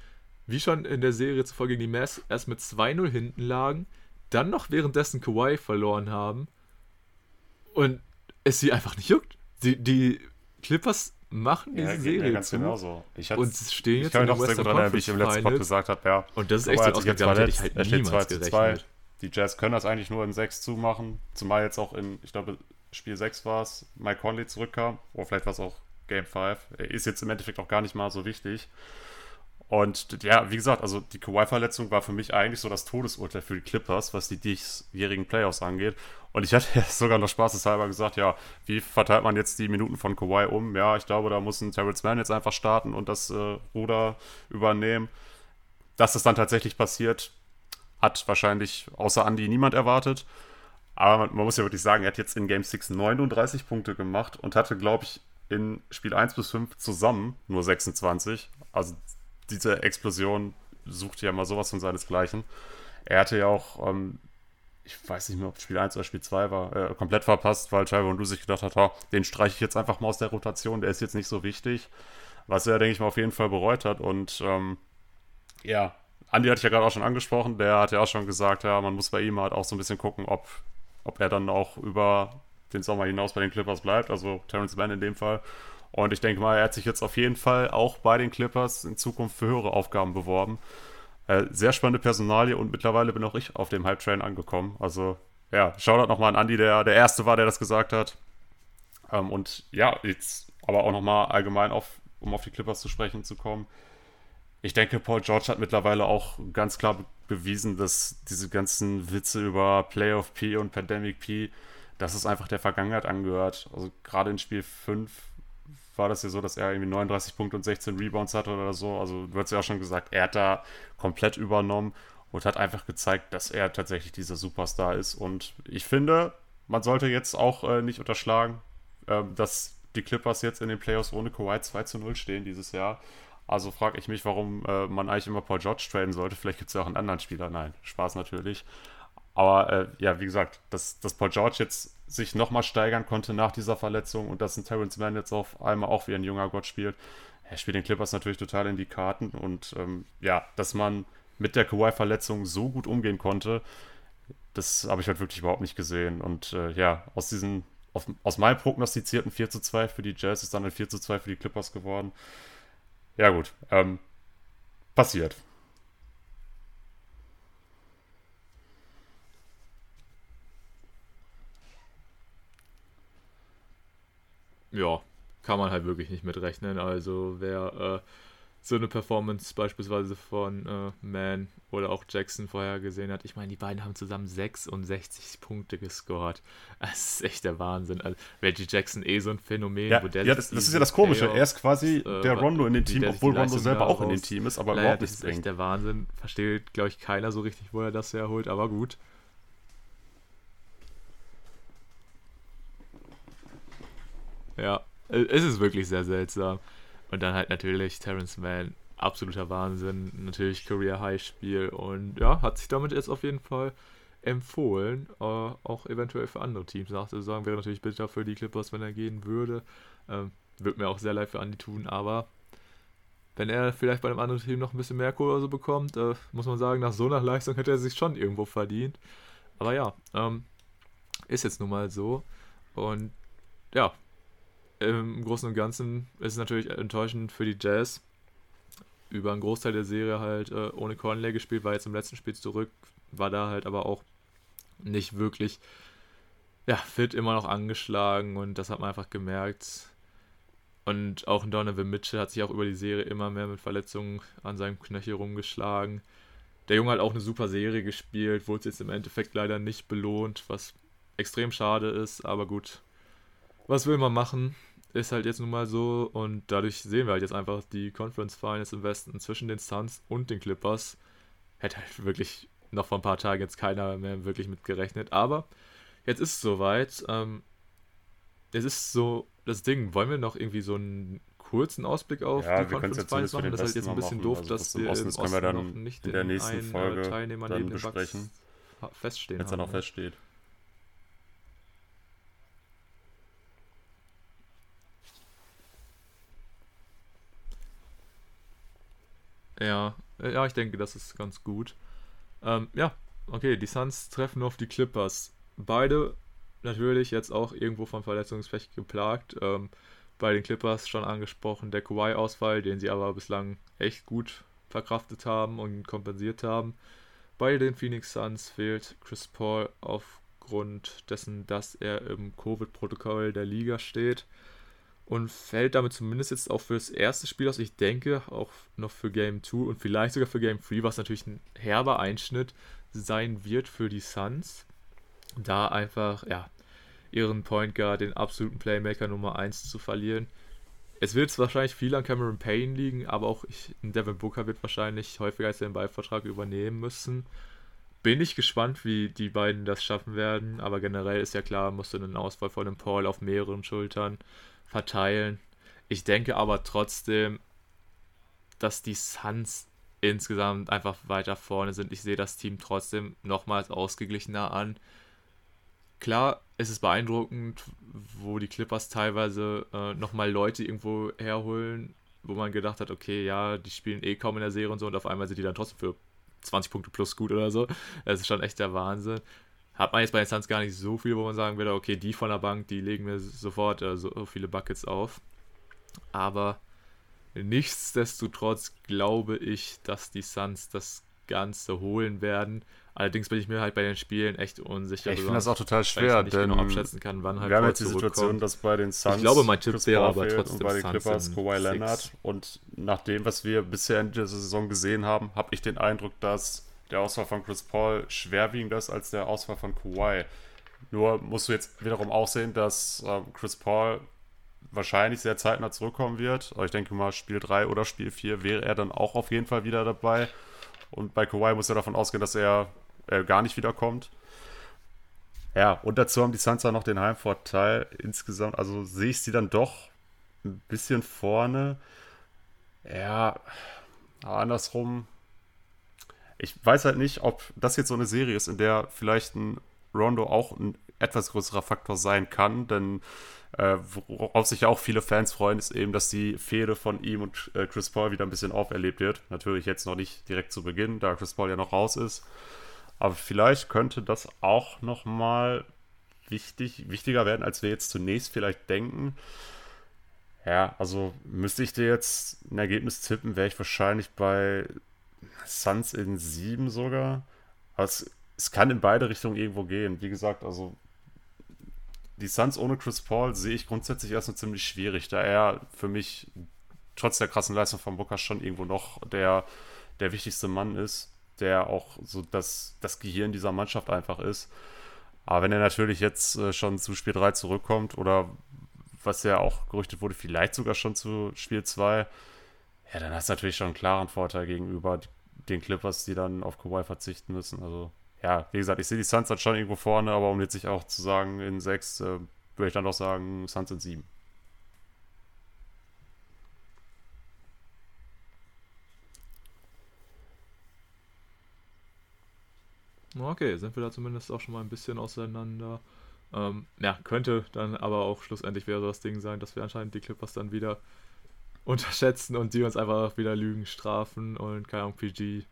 wie schon in der Serie zuvor gegen die Mavs, erst mit 2-0 hinten lagen, dann noch währenddessen Kawhi verloren haben und es sie einfach nicht juckt. Die, die Clippers machen diese Ja, Serie ganz zu genauso. Ich, hatte- und sie stehen ich jetzt kann in mich noch sehr gut erinnern, wie ich im letzten Pod gesagt habe, ja. Und das ist echt so ausgegangen, damit hätte ich halt steht 2 niemals gerechnet. 2. Die Jazz können das eigentlich nur in 6 zumachen. Zumal jetzt auch in, ich glaube, Spiel 6 war es, Mike Conley zurückkam. Oder vielleicht war es auch Game 5. Ist jetzt im Endeffekt auch gar nicht mal so wichtig. Und ja, wie gesagt, also die Kawhi-Verletzung war für mich eigentlich so das Todesurteil für die Clippers, was die diesjährigen Playoffs angeht. Und ich hatte ja sogar noch spaßeshalber gesagt, ja, wie verteilt man jetzt die Minuten von Kawhi um? Ja, ich glaube, da muss ein Terrence Mann jetzt einfach starten und das äh, Ruder übernehmen. Dass das dann tatsächlich passiert, hat wahrscheinlich außer Andy niemand erwartet. Aber man, man muss ja wirklich sagen, er hat jetzt in Game 6 39 Punkte gemacht und hatte, glaube ich, in Spiel 1 bis 5 zusammen nur 26. Also diese Explosion sucht ja mal sowas von seinesgleichen. Er hatte ja auch, ähm, ich weiß nicht mehr, ob Spiel 1 oder Spiel 2 war, äh, komplett verpasst, weil Trevor und du sich gedacht hat, ha, den streiche ich jetzt einfach mal aus der Rotation, der ist jetzt nicht so wichtig. Was er, denke ich mal, auf jeden Fall bereut hat. Und ähm, ja, Andi hatte ich ja gerade auch schon angesprochen, der hat ja auch schon gesagt, ja, man muss bei ihm halt auch so ein bisschen gucken, ob, ob er dann auch über den Sommer hinaus bei den Clippers bleibt, also Terrence Mann in dem Fall. Und ich denke mal, er hat sich jetzt auf jeden Fall auch bei den Clippers in Zukunft für höhere Aufgaben beworben. Äh, sehr spannende Personalie und mittlerweile bin auch ich auf dem Hype-Train angekommen. Also ja, Shoutout nochmal an Andy, der der Erste war, der das gesagt hat. Ähm, und ja, jetzt aber auch nochmal allgemein auf, um auf die Clippers zu sprechen zu kommen ich denke, Paul George hat mittlerweile auch ganz klar bewiesen, dass diese ganzen Witze über Playoff P und Pandemic P, dass es einfach der Vergangenheit angehört. Also gerade in Spiel 5 war das ja so, dass er irgendwie 39 Punkte und 16 Rebounds hatte oder so. Also du hast ja auch schon gesagt, er hat da komplett übernommen und hat einfach gezeigt, dass er tatsächlich dieser Superstar ist. Und ich finde, man sollte jetzt auch äh, nicht unterschlagen, äh, dass die Clippers jetzt in den Playoffs ohne Kawhi 2 zu 0 stehen dieses Jahr. Also frage ich mich, warum äh, man eigentlich immer Paul George traden sollte. Vielleicht gibt es ja auch einen anderen Spieler. Nein, Spaß natürlich. Aber äh, ja, wie gesagt, dass, dass Paul George jetzt sich nochmal steigern konnte nach dieser Verletzung und dass ein Terrence Mann jetzt auf einmal auch wie ein junger Gott spielt, er spielt den Clippers natürlich total in die Karten. Und ähm, ja, dass man mit der Kawhi-Verletzung so gut umgehen konnte, das habe ich halt wirklich überhaupt nicht gesehen. Und äh, ja, aus diesen, auf, aus meinem prognostizierten 4 zu 2 für die Jazz ist dann ein 4 zu 2 für die Clippers geworden. Ja, gut. Ähm, passiert. Ja, kann man halt wirklich nicht mitrechnen. Also wer äh, so eine Performance beispielsweise von äh, Man oder auch Jackson vorher gesehen hat. Ich meine, die beiden haben zusammen 66 Punkte gescored. Das ist echt der Wahnsinn. Also, Reggie Jackson eh so ein Phänomen. Ja, ja das, das ist ja das Komische. er ist quasi äh, der Rondo in dem Team, obwohl Rondo selber auch in dem Team ist, aber überhaupt nicht Das ist echt der Wahnsinn. Versteht, glaube ich, keiner so richtig, wo er das herholt, aber gut. Ja, es ist wirklich sehr seltsam. Und dann halt natürlich Terrence Mann, absoluter Wahnsinn. Natürlich Career High Spiel und ja, hat sich damit jetzt auf jeden Fall empfohlen, äh, auch eventuell für andere Teams nachzusagen. Wäre natürlich bitter für die Clippers, wenn er gehen würde. Ähm, würde mir auch sehr leid für Andy tun, aber wenn er vielleicht bei einem anderen Team noch ein bisschen mehr Kohle oder so bekommt, äh, muss man sagen, nach so einer Leistung hätte er sich schon irgendwo verdient. Aber ja, ähm, ist jetzt nun mal so. Und ja, im Großen und Ganzen ist es natürlich enttäuschend für die Jazz. Über einen Großteil der Serie halt äh, ohne Conley gespielt, war jetzt im letzten Spiel zurück, war da halt aber auch nicht wirklich ja, fit, immer noch angeschlagen und das hat man einfach gemerkt. Und auch Donovan Mitchell hat sich auch über die Serie immer mehr mit Verletzungen an seinem Knöchel rumgeschlagen. Der Junge hat auch eine super Serie gespielt, wurde jetzt im Endeffekt leider nicht belohnt, was extrem schade ist, aber gut. Was will man machen? Ist halt jetzt nun mal so und dadurch sehen wir halt jetzt einfach die Conference Finals im Westen zwischen den Suns und den Clippers. Hätte halt wirklich noch vor ein paar Tagen jetzt keiner mehr wirklich mit gerechnet, aber jetzt ist es soweit. Ähm, es ist so das Ding, wollen wir noch irgendwie so einen kurzen Ausblick auf ja, die Conference Finals machen? Das ist halt jetzt ein bisschen machen. doof, also, dass wir im Osten, wir noch nicht in der nächsten einen, Folge Teilnehmer dann besprechen. feststehen Wenn es dann auch feststeht. Ja, äh, ja, ich denke, das ist ganz gut. Ähm, ja, okay, die Suns treffen auf die Clippers. Beide natürlich jetzt auch irgendwo von Verletzungspech geplagt. Ähm, bei den Clippers schon angesprochen, der Kawhi-Ausfall, den sie aber bislang echt gut verkraftet haben und kompensiert haben. Bei den Phoenix Suns fehlt Chris Paul aufgrund dessen, dass er im Covid-Protokoll der Liga steht und fällt damit zumindest jetzt auch für das erste Spiel aus. Ich denke auch noch für Game 2 und vielleicht sogar für Game 3, was natürlich ein herber Einschnitt sein wird für die Suns. Da einfach, ja, ihren Point Guard, den absoluten Playmaker Nummer 1 zu verlieren. Es wird wahrscheinlich viel an Cameron Payne liegen, aber auch ich, Devin Booker wird wahrscheinlich häufiger als den Ballvertrag übernehmen müssen. Bin ich gespannt, wie die beiden das schaffen werden, aber generell ist ja klar, musste ein Ausfall von dem Paul auf mehreren Schultern verteilen. Ich denke aber trotzdem, dass die Suns insgesamt einfach weiter vorne sind. Ich sehe das Team trotzdem nochmals ausgeglichener an. Klar, es ist beeindruckend, wo die Clippers teilweise äh, nochmal Leute irgendwo herholen, wo man gedacht hat, okay, ja, die spielen eh kaum in der Serie und so und auf einmal sind die dann trotzdem für 20 Punkte plus gut oder so. Das ist schon echt der Wahnsinn. Hat man jetzt bei den Suns gar nicht so viel, wo man sagen würde, okay, die von der Bank, die legen mir sofort äh, so viele Buckets auf. Aber nichtsdestotrotz glaube ich, dass die Suns das Ganze holen werden. Allerdings bin ich mir halt bei den Spielen echt unsicher. ich finde das auch total schwer, weil ich denn genau abschätzen kann, wann halt wir haben jetzt die Situation, dass bei den Suns ich glaube, mein Tipp wäre aber trotzdem und bei den Suns Clippers Kawhi. Leonard und nach dem, was wir bisher in dieser Saison gesehen haben, habe ich den Eindruck, dass der Ausfall von Chris Paul schwerwiegender ist als der Ausfall von Kawhi. Nur musst du jetzt wiederum auch sehen, dass ähm, Chris Paul wahrscheinlich sehr zeitnah zurückkommen wird. Aber ich denke mal, Spiel 3 oder Spiel 4 wäre er dann auch auf jeden Fall wieder dabei. Und bei Kawhi muss er davon ausgehen, dass er äh, gar nicht wiederkommt. Ja, und dazu haben die Suns noch den Heimvorteil. Insgesamt, also sehe ich sie dann doch ein bisschen vorne. Ja, andersrum. Ich weiß halt nicht, ob das jetzt so eine Serie ist, in der vielleicht ein Rondo auch ein etwas größerer Faktor sein kann, denn äh, worauf sich ja auch viele Fans freuen, ist eben, dass die Fehde von ihm und äh, Chris Paul wieder ein bisschen auferlebt wird. Natürlich jetzt noch nicht direkt zu Beginn, da Chris Paul ja noch raus ist. Aber vielleicht könnte das auch nochmal wichtig, wichtiger werden, als wir jetzt zunächst vielleicht denken. Ja, also müsste ich dir jetzt ein Ergebnis tippen, wäre ich wahrscheinlich bei Suns in 7 sogar. Aber es, es kann in beide Richtungen irgendwo gehen. Wie gesagt, also die Suns ohne Chris Paul sehe ich grundsätzlich erstmal ziemlich schwierig, da er für mich trotz der krassen Leistung von Booker schon irgendwo noch der, der wichtigste Mann ist, der auch so das, das Gehirn dieser Mannschaft einfach ist. Aber wenn er natürlich jetzt äh, schon zu Spiel 3 zurückkommt oder was ja auch gerüchtet wurde, vielleicht sogar schon zu Spiel 2, ja, dann hast du natürlich schon einen klaren Vorteil gegenüber den Clippers, die dann auf Kawhi verzichten müssen. Also ja, wie gesagt, ich sehe die Suns dann schon irgendwo vorne, aber um jetzt sich auch zu sagen, in sechs äh, würde ich dann doch sagen, Suns in sieben. Okay, sind wir da zumindest auch schon mal ein bisschen auseinander. Ähm, ja, könnte dann aber auch schlussendlich wäre das Ding sein, dass wir anscheinend die Clippers dann wieder unterschätzen und die uns einfach wieder Lügen strafen und keine Ahnung, PG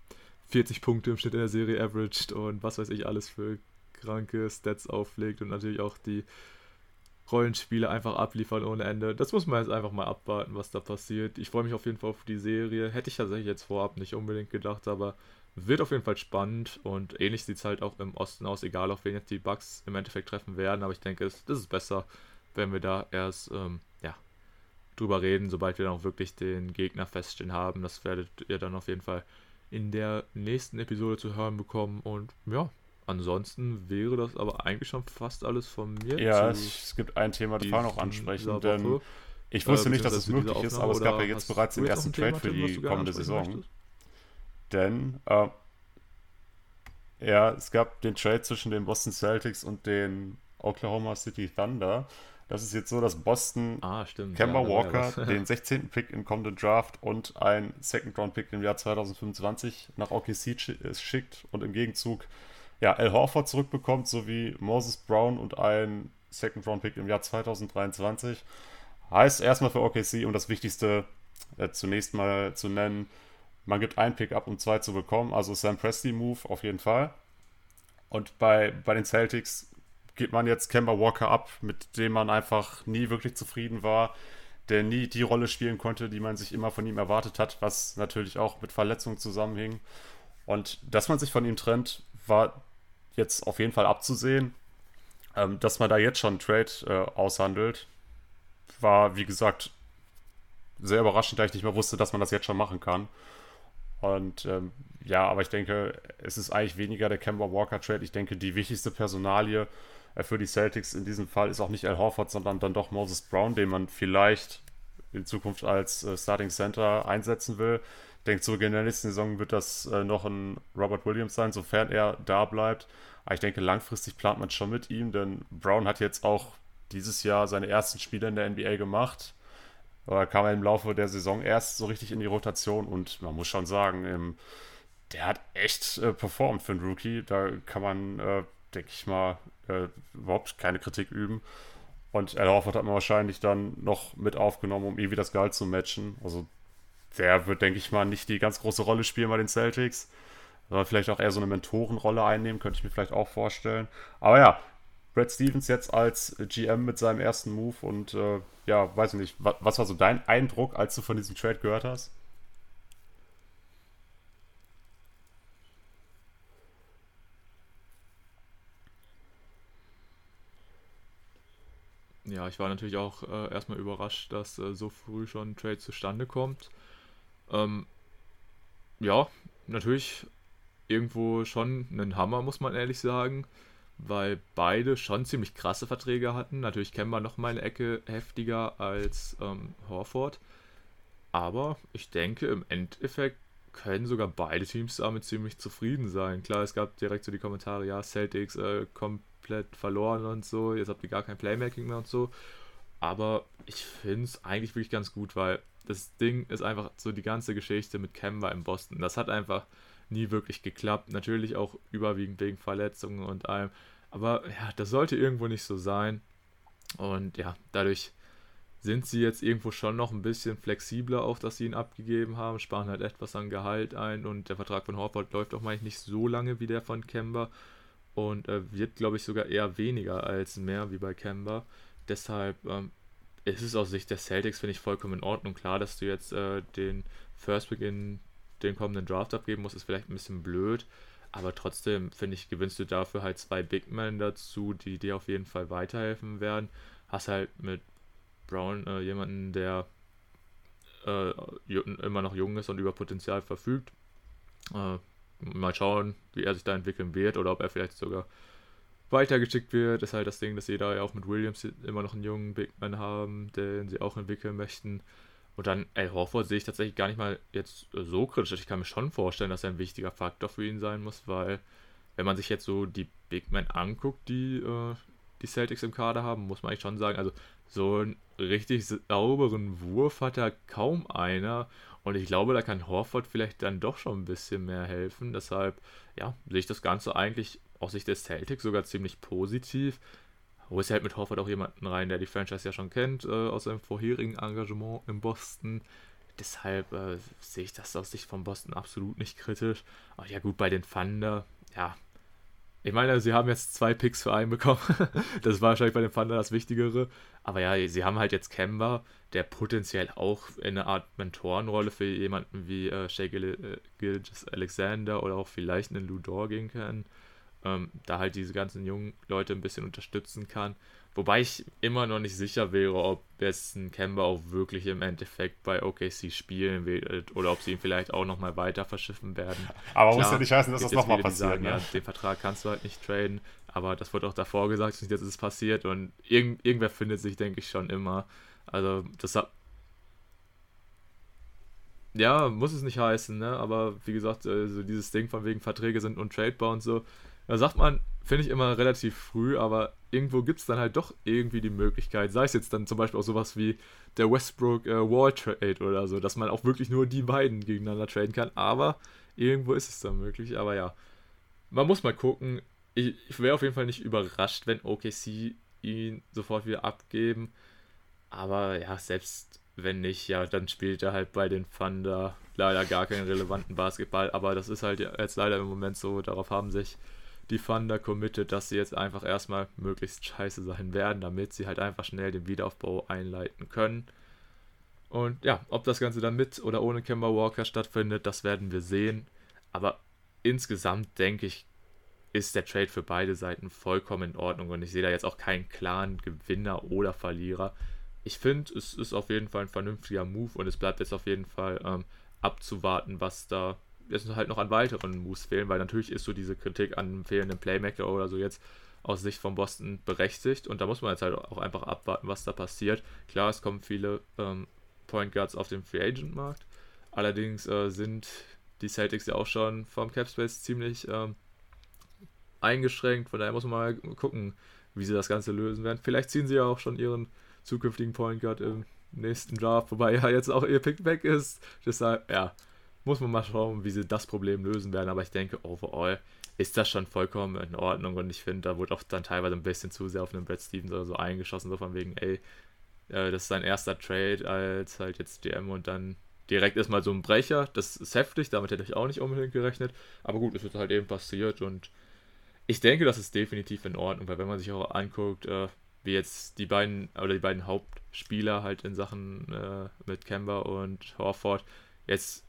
40 Punkte im Schnitt in der Serie averaged und was weiß ich alles für kranke Stats auflegt und natürlich auch die Rollenspiele einfach abliefern ohne Ende. Das muss man jetzt einfach mal abwarten, was da passiert. Ich freue mich auf jeden Fall auf die Serie. Hätte ich tatsächlich jetzt vorab nicht unbedingt gedacht, aber wird auf jeden Fall spannend und ähnlich sieht es halt auch im Osten aus, egal auf wen jetzt die Bugs im Endeffekt treffen werden. Aber ich denke, es, das ist besser, wenn wir da erst ähm, ja, drüber reden, sobald wir dann auch wirklich den Gegner feststehen haben. Das werdet ihr dann auf jeden Fall in der nächsten Episode zu hören bekommen. Und ja, ansonsten wäre das aber eigentlich schon fast alles von mir. Ja, es gibt ein Thema, das wir noch ansprechen, denn ich wusste äh, nicht, dass es möglich ist, aber es gab ja jetzt bereits den ersten Trade für die kommende Saison. Möchtest? Denn äh, ja, es gab den Trade zwischen den Boston Celtics und den Oklahoma City Thunder. Das ist jetzt so, dass Boston ah, Kemba ja, Walker den 16. Pick im kommenden Draft und ein Second-Round-Pick im Jahr 2025 nach OKC schickt und im Gegenzug ja, Al Horford zurückbekommt, sowie Moses Brown und ein Second-Round-Pick im Jahr 2023. Heißt erstmal für OKC, um das Wichtigste äh, zunächst mal zu nennen, man gibt einen Pick ab, um zwei zu bekommen. Also Sam Presti-Move auf jeden Fall. Und bei, bei den Celtics gibt man jetzt Kemba Walker ab, mit dem man einfach nie wirklich zufrieden war, der nie die Rolle spielen konnte, die man sich immer von ihm erwartet hat, was natürlich auch mit Verletzungen zusammenhing. Und dass man sich von ihm trennt, war jetzt auf jeden Fall abzusehen. Ähm, dass man da jetzt schon einen Trade äh, aushandelt, war, wie gesagt, sehr überraschend, da ich nicht mehr wusste, dass man das jetzt schon machen kann. Und ähm, ja, aber ich denke, es ist eigentlich weniger der Kemba Walker Trade. Ich denke, die wichtigste Personalie für die Celtics in diesem Fall ist auch nicht Al Horford, sondern dann doch Moses Brown, den man vielleicht in Zukunft als äh, Starting Center einsetzen will. Ich denke, zu Beginn der nächsten Saison wird das äh, noch ein Robert Williams sein, sofern er da bleibt. Aber ich denke, langfristig plant man schon mit ihm, denn Brown hat jetzt auch dieses Jahr seine ersten Spiele in der NBA gemacht oder kam er im Laufe der Saison erst so richtig in die Rotation und man muss schon sagen, ähm, der hat echt äh, performt für einen Rookie. Da kann man, äh, denke ich mal, äh, überhaupt keine Kritik üben. Und Al Horford hat man wahrscheinlich dann noch mit aufgenommen, um irgendwie das Gehalt zu matchen. Also der wird, denke ich mal, nicht die ganz große Rolle spielen bei den Celtics. Soll vielleicht auch eher so eine Mentorenrolle einnehmen, könnte ich mir vielleicht auch vorstellen. Aber ja, Brad Stevens jetzt als GM mit seinem ersten Move und äh, ja, weiß ich nicht, was, was war so dein Eindruck, als du von diesem Trade gehört hast? Ja, ich war natürlich auch äh, erstmal überrascht, dass äh, so früh schon ein Trade zustande kommt. Ähm, ja, natürlich irgendwo schon ein Hammer, muss man ehrlich sagen, weil beide schon ziemlich krasse Verträge hatten. Natürlich Kemba noch mal eine Ecke heftiger als ähm, Horford. Aber ich denke, im Endeffekt können sogar beide Teams damit ziemlich zufrieden sein. Klar, es gab direkt so die Kommentare, ja, Celtics äh, komplett verloren und so, jetzt habt ihr gar kein Playmaking mehr und so. Aber ich finde es eigentlich wirklich ganz gut, weil das Ding ist einfach so die ganze Geschichte mit Kemba in Boston. Das hat einfach nie wirklich geklappt. Natürlich auch überwiegend wegen Verletzungen und allem. Aber ja, das sollte irgendwo nicht so sein. Und ja, dadurch sind sie jetzt irgendwo schon noch ein bisschen flexibler auf, dass sie ihn abgegeben haben, sparen halt etwas an Gehalt ein und der Vertrag von Horford läuft auch meist nicht so lange wie der von Kemba und äh, wird, glaube ich, sogar eher weniger als mehr wie bei Kemba. Deshalb ähm, ist es aus Sicht der Celtics, finde ich, vollkommen in Ordnung. Klar, dass du jetzt äh, den First Pick in den kommenden Draft abgeben musst, ist vielleicht ein bisschen blöd. Aber trotzdem, finde ich, gewinnst du dafür halt zwei Big Men dazu, die dir auf jeden Fall weiterhelfen werden. Hast halt mit Brown äh, jemanden, der äh, immer noch jung ist und über Potenzial verfügt. Äh, mal schauen, wie er sich da entwickeln wird oder ob er vielleicht sogar weitergeschickt wird. Ist halt das Ding, dass sie da ja auch mit Williams immer noch einen jungen Big Man haben, den sie auch entwickeln möchten. Und dann, ey, Horford sehe ich tatsächlich gar nicht mal jetzt so kritisch. Ich kann mir schon vorstellen, dass er ein wichtiger Faktor für ihn sein muss, weil wenn man sich jetzt so die Big Men anguckt, die äh, die Celtics im Kader haben, muss man eigentlich schon sagen, also so einen richtig sauberen Wurf hat da kaum einer. Und ich glaube, da kann Horford vielleicht dann doch schon ein bisschen mehr helfen. Deshalb, ja, sehe ich das Ganze eigentlich aus Sicht des Celtics sogar ziemlich positiv. Holst halt mit Horford auch jemanden rein, der die Franchise ja schon kennt, äh, aus seinem vorherigen Engagement in Boston. Deshalb äh, sehe ich das aus Sicht von Boston absolut nicht kritisch. Aber ja, gut, bei den Thunder, ja, ich meine, sie haben jetzt zwei Picks für einen bekommen. das war wahrscheinlich bei den Thunder das Wichtigere. Aber ja, sie haben halt jetzt Kemba, der potenziell auch in eine Art Mentorenrolle für jemanden wie äh, Shea Gil Gilgis Alexander oder auch vielleicht einen Ludor gehen kann. Ähm, da halt diese ganzen jungen Leute ein bisschen unterstützen kann. Wobei ich immer noch nicht sicher wäre, ob jetzt ein Kemba auch wirklich im Endeffekt bei OKC spielen wird oder ob sie ihn vielleicht auch nochmal weiter verschiffen werden. Aber Klar, muss ja nicht heißen, dass das nochmal passiert. Sagen, ne? ja, den Vertrag kannst du halt nicht traden, aber das wurde auch davor gesagt und jetzt ist es passiert und irgend, irgendwer findet sich, denke ich, schon immer. Also das hat. Ja, muss es nicht heißen, ne? Aber wie gesagt, also dieses Ding von wegen Verträge sind untradebar und so, da sagt man, finde ich immer relativ früh, aber irgendwo gibt es dann halt doch irgendwie die Möglichkeit, sei es jetzt dann zum Beispiel auch sowas wie der Westbrook äh, Wall Trade oder so, dass man auch wirklich nur die beiden gegeneinander traden kann, aber irgendwo ist es dann möglich, aber ja, man muss mal gucken. Ich, ich wäre auf jeden Fall nicht überrascht, wenn OKC ihn sofort wieder abgeben, aber ja, selbst wenn nicht, ja, dann spielt er halt bei den Thunder. Leider gar keinen relevanten Basketball, aber das ist halt jetzt leider im Moment so, darauf haben sich die Thunder committed, dass sie jetzt einfach erstmal möglichst scheiße sein werden, damit sie halt einfach schnell den Wiederaufbau einleiten können. Und ja, ob das Ganze dann mit oder ohne Kemba Walker stattfindet, das werden wir sehen. Aber insgesamt denke ich, ist der Trade für beide Seiten vollkommen in Ordnung und ich sehe da jetzt auch keinen klaren Gewinner oder Verlierer. Ich finde, es ist auf jeden Fall ein vernünftiger Move und es bleibt jetzt auf jeden Fall ähm, abzuwarten, was da jetzt halt noch an weiteren Moves fehlen, weil natürlich ist so diese Kritik an fehlenden Playmaker oder so jetzt aus Sicht von Boston berechtigt und da muss man jetzt halt auch einfach abwarten, was da passiert. Klar, es kommen viele ähm, Point Guards auf den Free Agent Markt, allerdings äh, sind die Celtics ja auch schon vom Capspace ziemlich ähm, eingeschränkt, von daher muss man mal gucken, wie sie das Ganze lösen werden. Vielleicht ziehen sie ja auch schon ihren zukünftigen Point Guard im nächsten Draft, wobei ja jetzt auch ihr Pick weg ist. Deshalb, ja, muss man mal schauen, wie sie das Problem lösen werden. Aber ich denke, overall ist das schon vollkommen in Ordnung. Und ich finde, da wurde auch dann teilweise ein bisschen zu sehr auf einen Brad Stevens oder so eingeschossen, so von wegen, ey, äh, das ist sein erster Trade als halt jetzt GM und dann direkt erstmal so ein Brecher. Das ist heftig, damit hätte ich auch nicht unbedingt gerechnet. Aber gut, es wird halt eben passiert und ich denke, das ist definitiv in Ordnung, weil wenn man sich auch anguckt, äh, wie jetzt die beiden oder die beiden Hauptspieler halt in Sachen äh, mit Kemba und Horford jetzt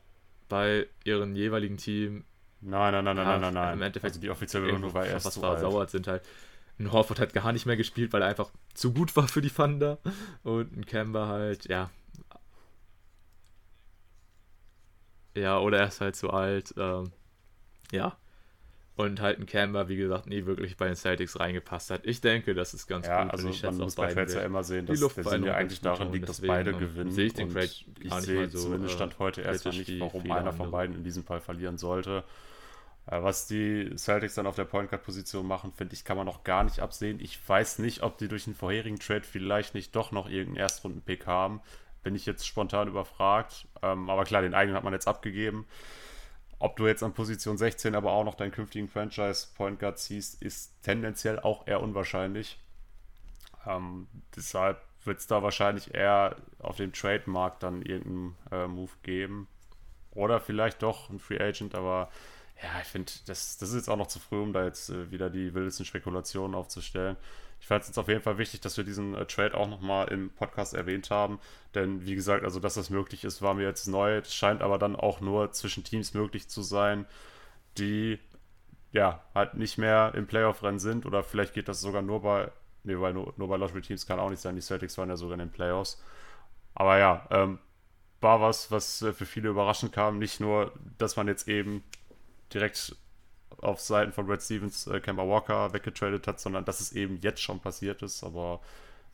bei ihren jeweiligen Team Nein, nein, nein, nein, nein, nein, nein. Im Endeffekt also die offizielle Begründung war erst was zu versauert sind halt. Ein Horford hat gar nicht mehr gespielt, weil er einfach zu gut war für die Thunder. Und ein Kemba halt, ja. Ja, oder er ist halt zu alt. Ähm, ja. Und halt ein Kemba, wie gesagt, nie wirklich bei den Celtics reingepasst hat. Ich denke, das ist ganz ja, gut. Also ich man muss bei Trades ja immer sehen, dass die der Sinn ja eigentlich daran liegt, dass beide gewinnen. Sehe ich den Trade ich sehe so, zumindest äh, Stand heute erstmal nicht, warum einer von andere. beiden in diesem Fall verlieren sollte. Äh, Was die Celtics dann auf der Point Guard Position machen, finde ich, kann man noch gar nicht absehen. Ich weiß nicht, ob die durch einen vorherigen Trade vielleicht nicht doch noch irgendeinen Erstrunden-Pick haben. Bin ich jetzt spontan überfragt. Ähm, aber klar, den eigenen hat man jetzt abgegeben. Ob du jetzt an Position 16 aber auch noch deinen künftigen Franchise Point Guard ziehst, ist tendenziell auch eher unwahrscheinlich. Ähm, deshalb wird es da wahrscheinlich eher auf dem Trade-Markt dann irgendeinen äh, Move geben. Oder vielleicht doch ein Free Agent, aber ja, ich finde, das, das ist jetzt auch noch zu früh, um da jetzt äh, wieder die wildesten Spekulationen aufzustellen. Ich fand es jetzt auf jeden Fall wichtig, dass wir diesen äh, Trade auch nochmal im Podcast erwähnt haben. Denn wie gesagt, also dass das möglich ist, war mir jetzt neu. Es scheint aber dann auch nur zwischen Teams möglich zu sein, die ja halt nicht mehr im Playoff-Rennen sind. Oder vielleicht geht das sogar nur bei, nee, weil nur, nur bei Lottery-Teams kann auch nicht sein. Die Celtics waren ja sogar in den Playoffs. Aber ja, ähm, war was, was äh, für viele überraschend kam. Nicht nur, dass man jetzt eben direkt auf Seiten von Brad Stevens äh, Kemba Walker weggetradet hat, sondern dass es eben jetzt schon passiert ist. Aber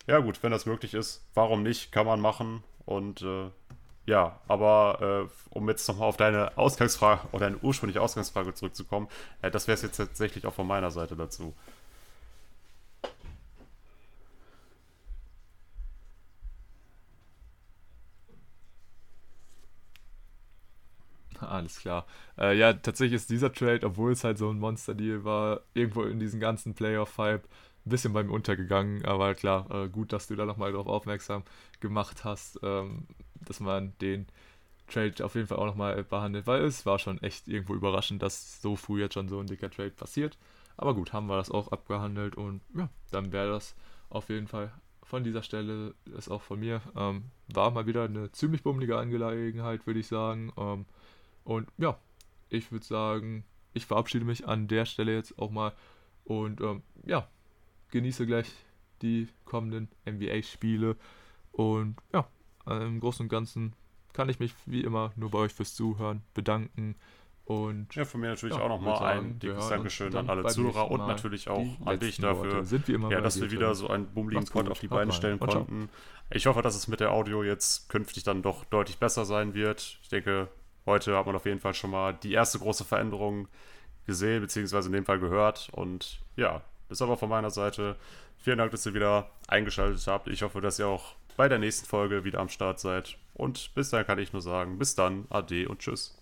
ja gut, wenn das möglich ist, warum nicht, kann man machen. Und äh, ja, aber äh, um jetzt nochmal auf deine Ausgangsfrage oder deine ursprüngliche Ausgangsfrage zurückzukommen, äh, das wäre es jetzt tatsächlich auch von meiner Seite dazu. Alles klar. Äh, ja, tatsächlich ist dieser Trade, obwohl es halt so ein Monster-Deal war, irgendwo in diesen ganzen Playoff-Hype ein bisschen bei mir untergegangen. Aber klar, äh, gut, dass du da nochmal darauf aufmerksam gemacht hast, ähm, dass man den Trade auf jeden Fall auch nochmal behandelt, weil es war schon echt irgendwo überraschend, dass so früh jetzt schon so ein dicker Trade passiert. Aber gut, haben wir das auch abgehandelt und ja, dann wäre das auf jeden Fall von dieser Stelle, ist auch von mir, ähm, war mal wieder eine ziemlich bummelige Angelegenheit, würde ich sagen. Ähm, und ja, ich würde sagen, ich verabschiede mich an der Stelle jetzt auch mal und ähm, ja, genieße gleich die kommenden NBA-Spiele. Und ja, im Großen und Ganzen kann ich mich wie immer nur bei euch fürs Zuhören bedanken. Und Ja, von mir natürlich Ja, auch nochmal ein dickes Dankeschön an alle Zuhörer und natürlich auch an dich dafür, ja, dass wir wieder so einen bummeligen Pod auf die Beine stellen konnten. Ich hoffe, dass es mit der Audio jetzt künftig dann doch deutlich besser sein wird. Ich denke, heute hat man auf jeden Fall schon mal die erste große Veränderung gesehen, beziehungsweise in dem Fall gehört. Und ja, das ist aber von meiner Seite. Vielen Dank, dass ihr wieder eingeschaltet habt. Ich hoffe, dass ihr auch bei der nächsten Folge wieder am Start seid. Und bis dahin kann ich nur sagen, bis dann, ade und tschüss.